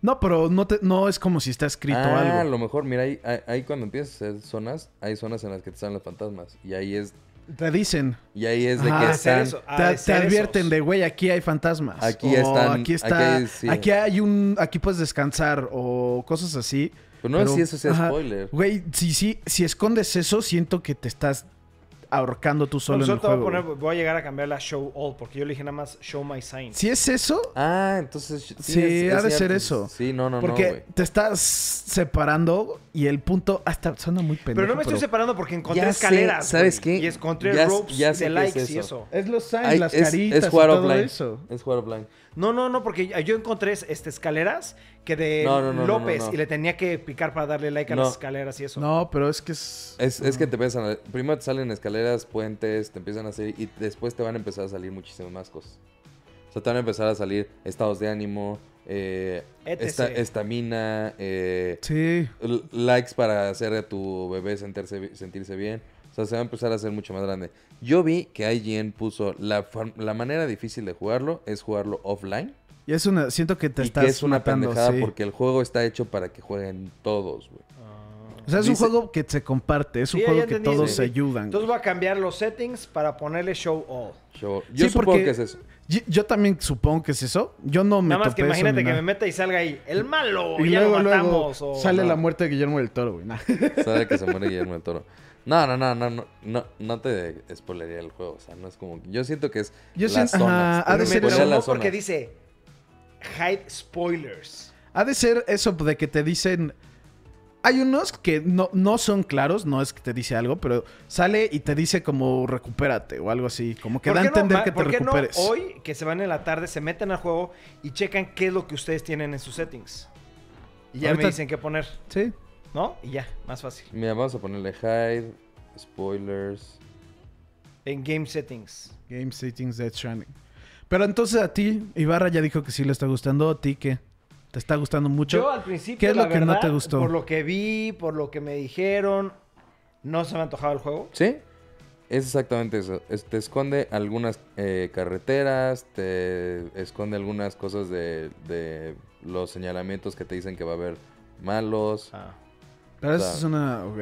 No, pero no, te- no es como si está escrito ah, a algo. lo mejor, mira, ahí, ahí- ahí cuando empiezas a hacer zonas, hay zonas en las que te salen los fantasmas. Y ahí es, Te dicen, y ahí es de Ajá. que están. eso. Ah, te, ser advierten esos. de, güey, aquí hay fantasmas. Aquí O están- Aquí está. aquí hay- sí. Aquí hay un. Aquí puedes descansar. O cosas así. Pero no sé si eso sea ajá, spoiler. Güey, si, si, si escondes eso, siento que te estás ahorcando tú solo en el te voy a juego. poner, voy a llegar a cambiar la show all, porque yo le dije nada más show my signs. Si es eso, Ah, entonces. Sí, es- ha es de ser eso. Sí, no, no, porque no, güey. te estás separando y el punto hasta suena muy pendejo. pero no me estoy separando porque encontré Ya sé, escaleras. ¿sabes güey, qué? Y encontré Ya- ropes ya de likes es y eso. eso. Es los signs, Ay, las es, caritas es jugar y todo offline. eso. Es jugar offline. No, no, no, porque yo encontré este, escaleras que de No, no, no, no, López no, no. y le tenía que picar para darle like a las escaleras y eso. No, pero es que es... Es, es que te empiezan a... Primero te salen escaleras, puentes, te empiezan a salir... Y después te van a empezar a salir muchísimas más cosas. O sea, te van a empezar a salir estados de ánimo, eh, esta- estamina, eh, Sí. likes para hacer a tu bebé sentirse, sentirse bien. O sea, se va a empezar a hacer mucho más grande. Yo vi que IGN puso la, la manera difícil de jugarlo es jugarlo offline. Y es una... Siento que te y estás que es una matando, pendejada sí. porque el juego está hecho para que jueguen todos, güey. O sea, es un juego que se comparte. Es un Sí, juego ya que entendí, todos sí. se ayudan. Entonces voy a cambiar los settings para ponerle show all. Yo, yo Sí, supongo que es eso. Yo, yo también supongo que es eso. Yo no me Nada más que topé imagínate que nada. me meta y salga ahí el malo, Y ya luego, lo luego matamos. o- sale no. la muerte de Guillermo del Toro, güey. Nah. Sabe que se muere Guillermo del Toro. No, no, no, no, no, no, no te spoilería el juego. O sea, no es como. Yo siento que es Yo las siento- zonas. ajá, ha de ser eso. No, porque dice hide spoilers. Ha de ser eso de que te dicen... Hay unos que no, no son claros, no es que te dice algo, pero sale y te dice como recupérate o algo así. Como que ¿Por da a qué no, entender que te por qué no recuperes. hoy, que se van en la tarde, se meten al juego y checan qué es lo que ustedes tienen en sus settings? Y ya Ahorita- me dicen qué poner, Sí. ¿No? Y ya, más fácil. Mira, vamos a ponerle hide, spoilers. En game settings. Game Settings Death Stranding. Pero entonces a ti, Ibarra ya dijo que sí le está gustando. ¿A ti qué? ¿Te está gustando mucho? Yo al principio, ¿Qué es lo la que no te gustó? Por lo que vi, por lo que me dijeron, no se me ha antojado el juego. ¿Sí? Es exactamente eso. Es- te esconde algunas eh, carreteras, te esconde algunas cosas de, de los señalamientos que te dicen que va a haber malos. Ah. Pero eso es una... Ok.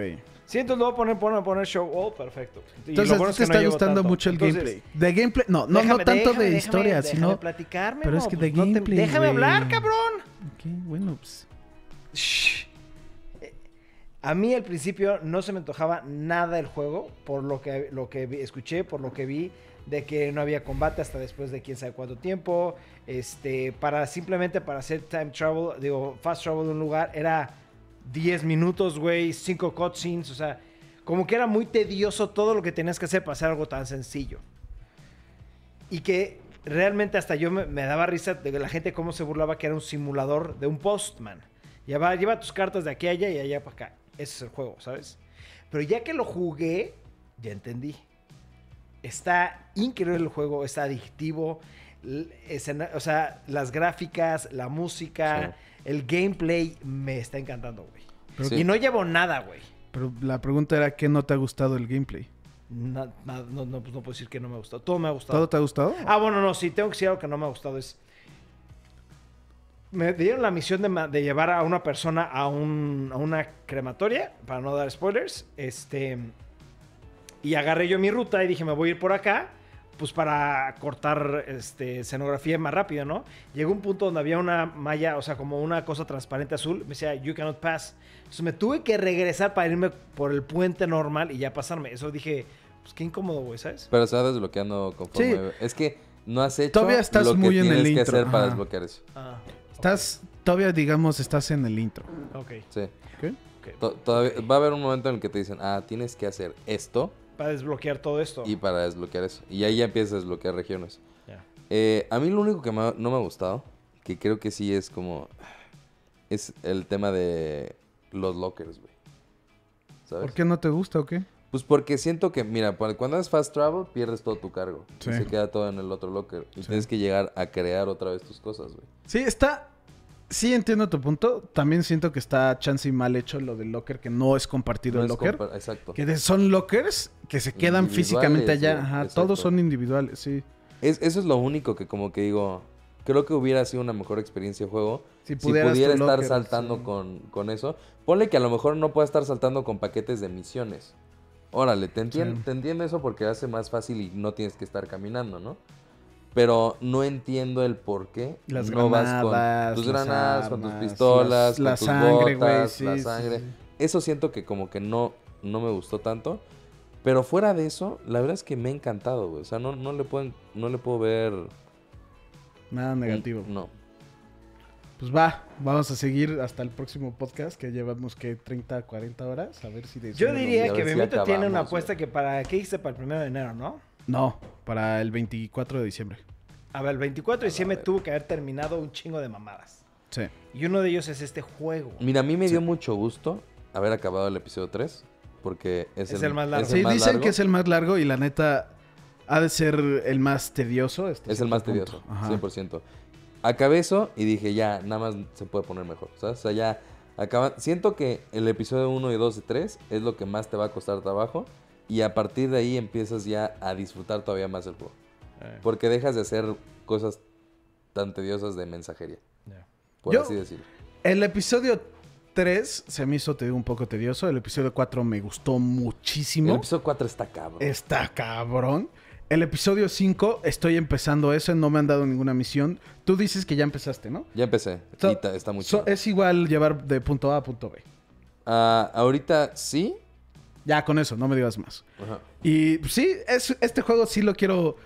Sí, entonces lo voy a poner, poner, poner show. Oh, perfecto. Y Entonces, a bueno es te que está gustando mucho el Entonces, gameplay. De gameplay... No, no, déjame- no tanto déjame- de historia, déjame sino... platicarme, Pero es que pues de te- gameplay, Déjame hablar, cabrón. Ok, bueno, pues... Shh. A mí al principio no se me antojaba nada el juego, por lo que, lo que vi- escuché, por lo que vi, de que no había combate hasta después de quién sabe cuánto tiempo. Este, para simplemente para hacer time travel, digo, fast travel de un lugar, era 10 minutos, güey, 5 cutscenes, o sea, como que era muy tedioso todo lo que tenías que hacer para hacer algo tan sencillo. Y que realmente hasta yo me, daba risa de la gente cómo se burlaba que era un simulador de un postman. Lleva, tus cartas de aquí a allá y allá para acá. Ese es el juego, ¿sabes? Pero ya que lo jugué, ya entendí. Está increíble el juego, está adictivo. o sea, las gráficas, la música, el gameplay me está encantando, güey. Sí. Y no llevo nada, güey. pero la pregunta era, ¿qué no te ha gustado el gameplay? No, no, pues no puedo decir que no me ha gustado. Todo me ha gustado. ¿Todo te ha gustado? Ah, bueno, no, sí, tengo que decir algo que no me ha gustado. Es. Me dieron la misión de llevar a una persona a, un, a una crematoria, para no dar spoilers. Este. Y agarré yo mi ruta y dije, me voy a ir por acá, pues para cortar este, escenografía más rápido, ¿no? Llegó un punto donde había una malla, o sea, como una cosa transparente azul. Me decía, you cannot pass. Entonces me tuve que regresar para irme por el puente normal y ya pasarme. Eso dije, pues qué incómodo, güey, ¿sabes? Pero se va desbloqueando conforme. Sí. Es que no has hecho Todavía estás lo que muy en tienes el que intro, hacer para ajá. desbloquear eso. Ah, Estás, todavía digamos, estás en el intro. ok. Sí. ¿ok? ok. To- todavía, va a haber un momento en el que te dicen, ah, tienes que hacer esto Para desbloquear todo esto. y para desbloquear eso. Y ahí ya empiezas a desbloquear regiones. Eh, a mí lo único que me ha- no me ha gustado, que creo que sí es como... Es el tema de los lockers, güey. ¿Sabes? ¿Por qué no te gusta o qué? Pues porque siento que, mira, cuando haces fast travel, pierdes todo tu cargo. Sí. Y se queda todo en el otro locker. Y Sí. tienes que llegar a crear otra vez tus cosas, güey. Sí, está... Sí entiendo tu punto. También siento que está chance y mal hecho lo del locker, que no es compartido No el locker. compa- Exacto. Que son lockers que se quedan físicamente allá. Ajá, exacto. todos son individuales, sí. Es, eso es lo único que como que digo, creo que hubiera sido una mejor experiencia de juego. Si pudiera estar locker, saltando sí. con, con eso. Ponle que a lo mejor no pueda estar saltando con paquetes de misiones. Órale, te entiendo, Sí. te entiendo eso porque hace más fácil y no tienes que estar caminando, ¿no? Pero no entiendo el por qué Las no vas granadas, con tus las granadas, con tus pistolas, las- con la tus sangre, botas, sí, la sangre. sí. Eso siento que como que no, no me gustó tanto. Pero fuera de eso, la verdad es que me ha encantado, güey. O sea, no, no, le, pueden, no le puedo ver... Nada negativo. No. Pues va, vamos a seguir hasta el próximo podcast que llevamos que 30, 40 horas. A ver si de Yo diría que si Memento tiene una apuesta güey. que para. ¿Qué dijiste para el primero de enero, no? No, para el 24 de diciembre. A ver, el 24 de diciembre tuvo que haber terminado un chingo de mamadas. Sí. Y uno de ellos es este juego. Mira, a mí me dio mucho gusto haber acabado el episodio 3. Porque es, Es el más largo. es Sí, el más dicen largo. que es el más largo y la neta ha de ser el más tedioso. hasta Es el más punto. tedioso, Ajá. 100%. Acabé eso y dije, ya, nada más se puede poner mejor, ¿sabes? O sea, ya acaba... Siento que el episodio 1 y 2 y 3 es lo que más te va a costar trabajo y a partir de ahí empiezas ya a disfrutar todavía más el juego. Eh, Porque dejas de hacer cosas tan tediosas de mensajería, por Yo- así decirlo. El episodio 3 se me hizo te digo, un poco tedioso. El episodio 4 me gustó muchísimo. El episodio 4 está cabrón. Está cabrón. El episodio 5 estoy empezando ese, no me han dado ninguna misión. Tú dices que ya empezaste, ¿no? Ya empecé. So- y ta- está muy So, es igual llevar de punto A a punto B. Ah, ahorita sí. Ya con eso, no me digas más. Ajá. Y pues, sí, es, este juego sí lo quiero.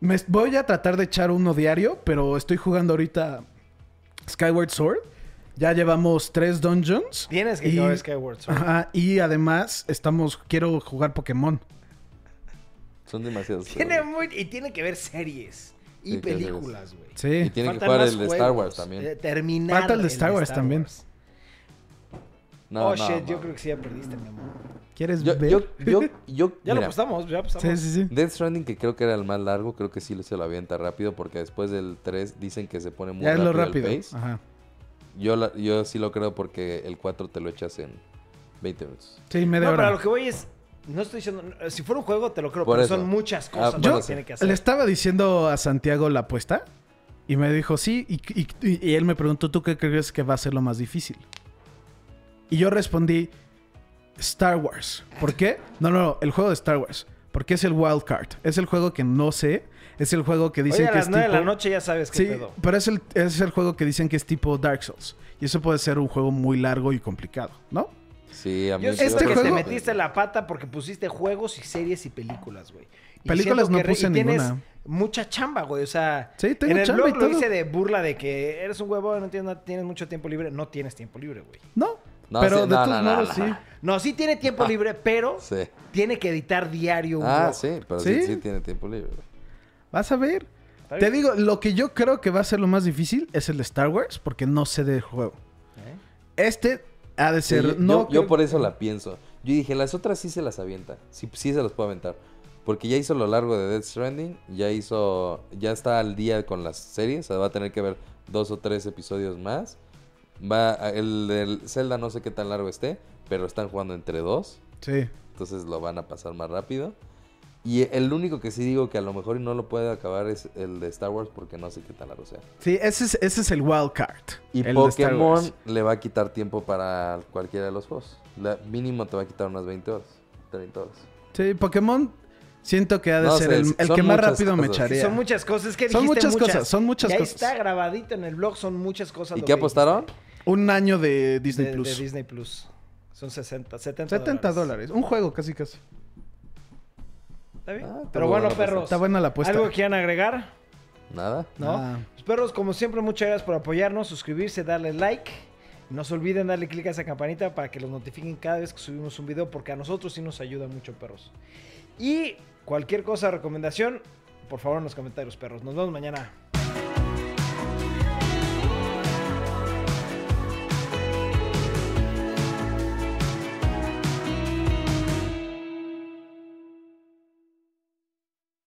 Me voy a tratar de echar uno diario, pero estoy jugando ahorita Skyward Sword. Ya llevamos tres dungeons. Tienes que Y- jugar Skyward Sword. Ajá, y además estamos. Quiero jugar Pokémon. Son demasiados. Tiene muy, y tiene que ver series y Sí, películas, güey. Sí. Y tiene que jugar más el de Star. Wars también. Eh, terminar Falta el de Star Wars también. No, oh, no, shit, yo creo que sí ya perdiste, mi amor. ¿Ieres Yo, ver? yo, yo, yo, Ya lo apostamos, ya apostamos. sí, sí, sí. Death Stranding, que creo que era el más largo, creo que sí se lo avienta rápido, porque después del 3 dicen que se pone muy Ya es rápido, lo rápido. el pace. Ajá. Yo, la- yo sí lo creo porque el 4 te lo echas en 20 minutos. Sí, media No, pero hora. a lo que voy es. No estoy diciendo. Si fuera un juego, te lo creo, Por pero eso. son muchas Ah, cosas bueno, que sí. tiene que hacer. Le estaba diciendo a Santiago la apuesta y me dijo sí. Y, y- y él me preguntó, ¿tú qué crees que va a ser lo más difícil? Y yo respondí, Star Wars. ¿Por qué? No, no, no, el juego de Star Wars. Porque es el wild card. Es el juego que no sé. Es el juego que dicen Oye, a que las es 9 tipo... de la noche ya sabes qué Sí, pedo. pero es el, es el juego que dicen que es tipo Dark Souls. Y eso puede ser un juego muy largo y complicado, ¿no? Sí, a mí Yo sí este que te metiste la pata porque pusiste juegos y series y películas, güey. Y Películas no que puse y tienes ninguna. mucha chamba, güey. O sea, Sí, tengo en el chamba y blog lo todo. hice de burla de que eres un huevo, no tienes, tienes mucho tiempo libre. No tienes tiempo libre, güey. No. No, pero sí, de no, todos no, modos, no. sí. No, sí tiene tiempo libre, pero Sí. tiene que editar diario un Ah, blog. sí, pero sí, ¿Sí? sí tiene tiempo libre. Vas a ver. ¿Está Te digo, lo que yo creo que va a ser lo más difícil es el de Star Wars, porque no sé del juego. ¿Eh? Este ha de Sí, ser. yo, no yo- yo creo- por eso la pienso. Yo dije, las otras sí se las avienta. Sí, sí se las puedo aventar. Porque ya hizo lo largo de Death Stranding. Ya hizo. Ya está al día con las series. O sea, va a tener que ver dos o tres episodios más. Va. El del Zelda no sé qué tan largo esté. Pero están jugando entre dos. Sí. Entonces lo van a pasar más rápido. Y el único que sí digo que a lo mejor no lo puede acabar es el de Star Wars. Porque no sé qué tan largo sea. Sí, ese es, ese es el wild card. Y el de Star Pokémon Wars. le va a quitar tiempo para cualquiera de los juegos. La, mínimo te va a quitar unas 20 horas, 30 horas. Sí, Pokémon siento que ha de No ser sé, el, el que más muchas rápido me cosas. echaría. Son muchas cosas. Que Son dijiste muchas cosas, son muchas y ahí cosas. está grabadito en el blog. Son muchas cosas. ¿Y qué apostaron? Un año de Disney de, Plus. de Disney Plus. Son 60, 70, 70 dólares. Un juego, casi casi. ¿Está bien? Ah, está Pero bueno, perros. Está buena la apuesta. ¿Algo que quieran agregar? Nada. ¿No? Ah. Pues, perros, como siempre, muchas gracias por apoyarnos, suscribirse, darle like. No se olviden darle clic a esa campanita para que los notifiquen cada vez que subimos un video, porque a nosotros sí nos ayuda mucho, perros. Y cualquier cosa, recomendación, por favor en los comentarios, perros. Nos vemos mañana.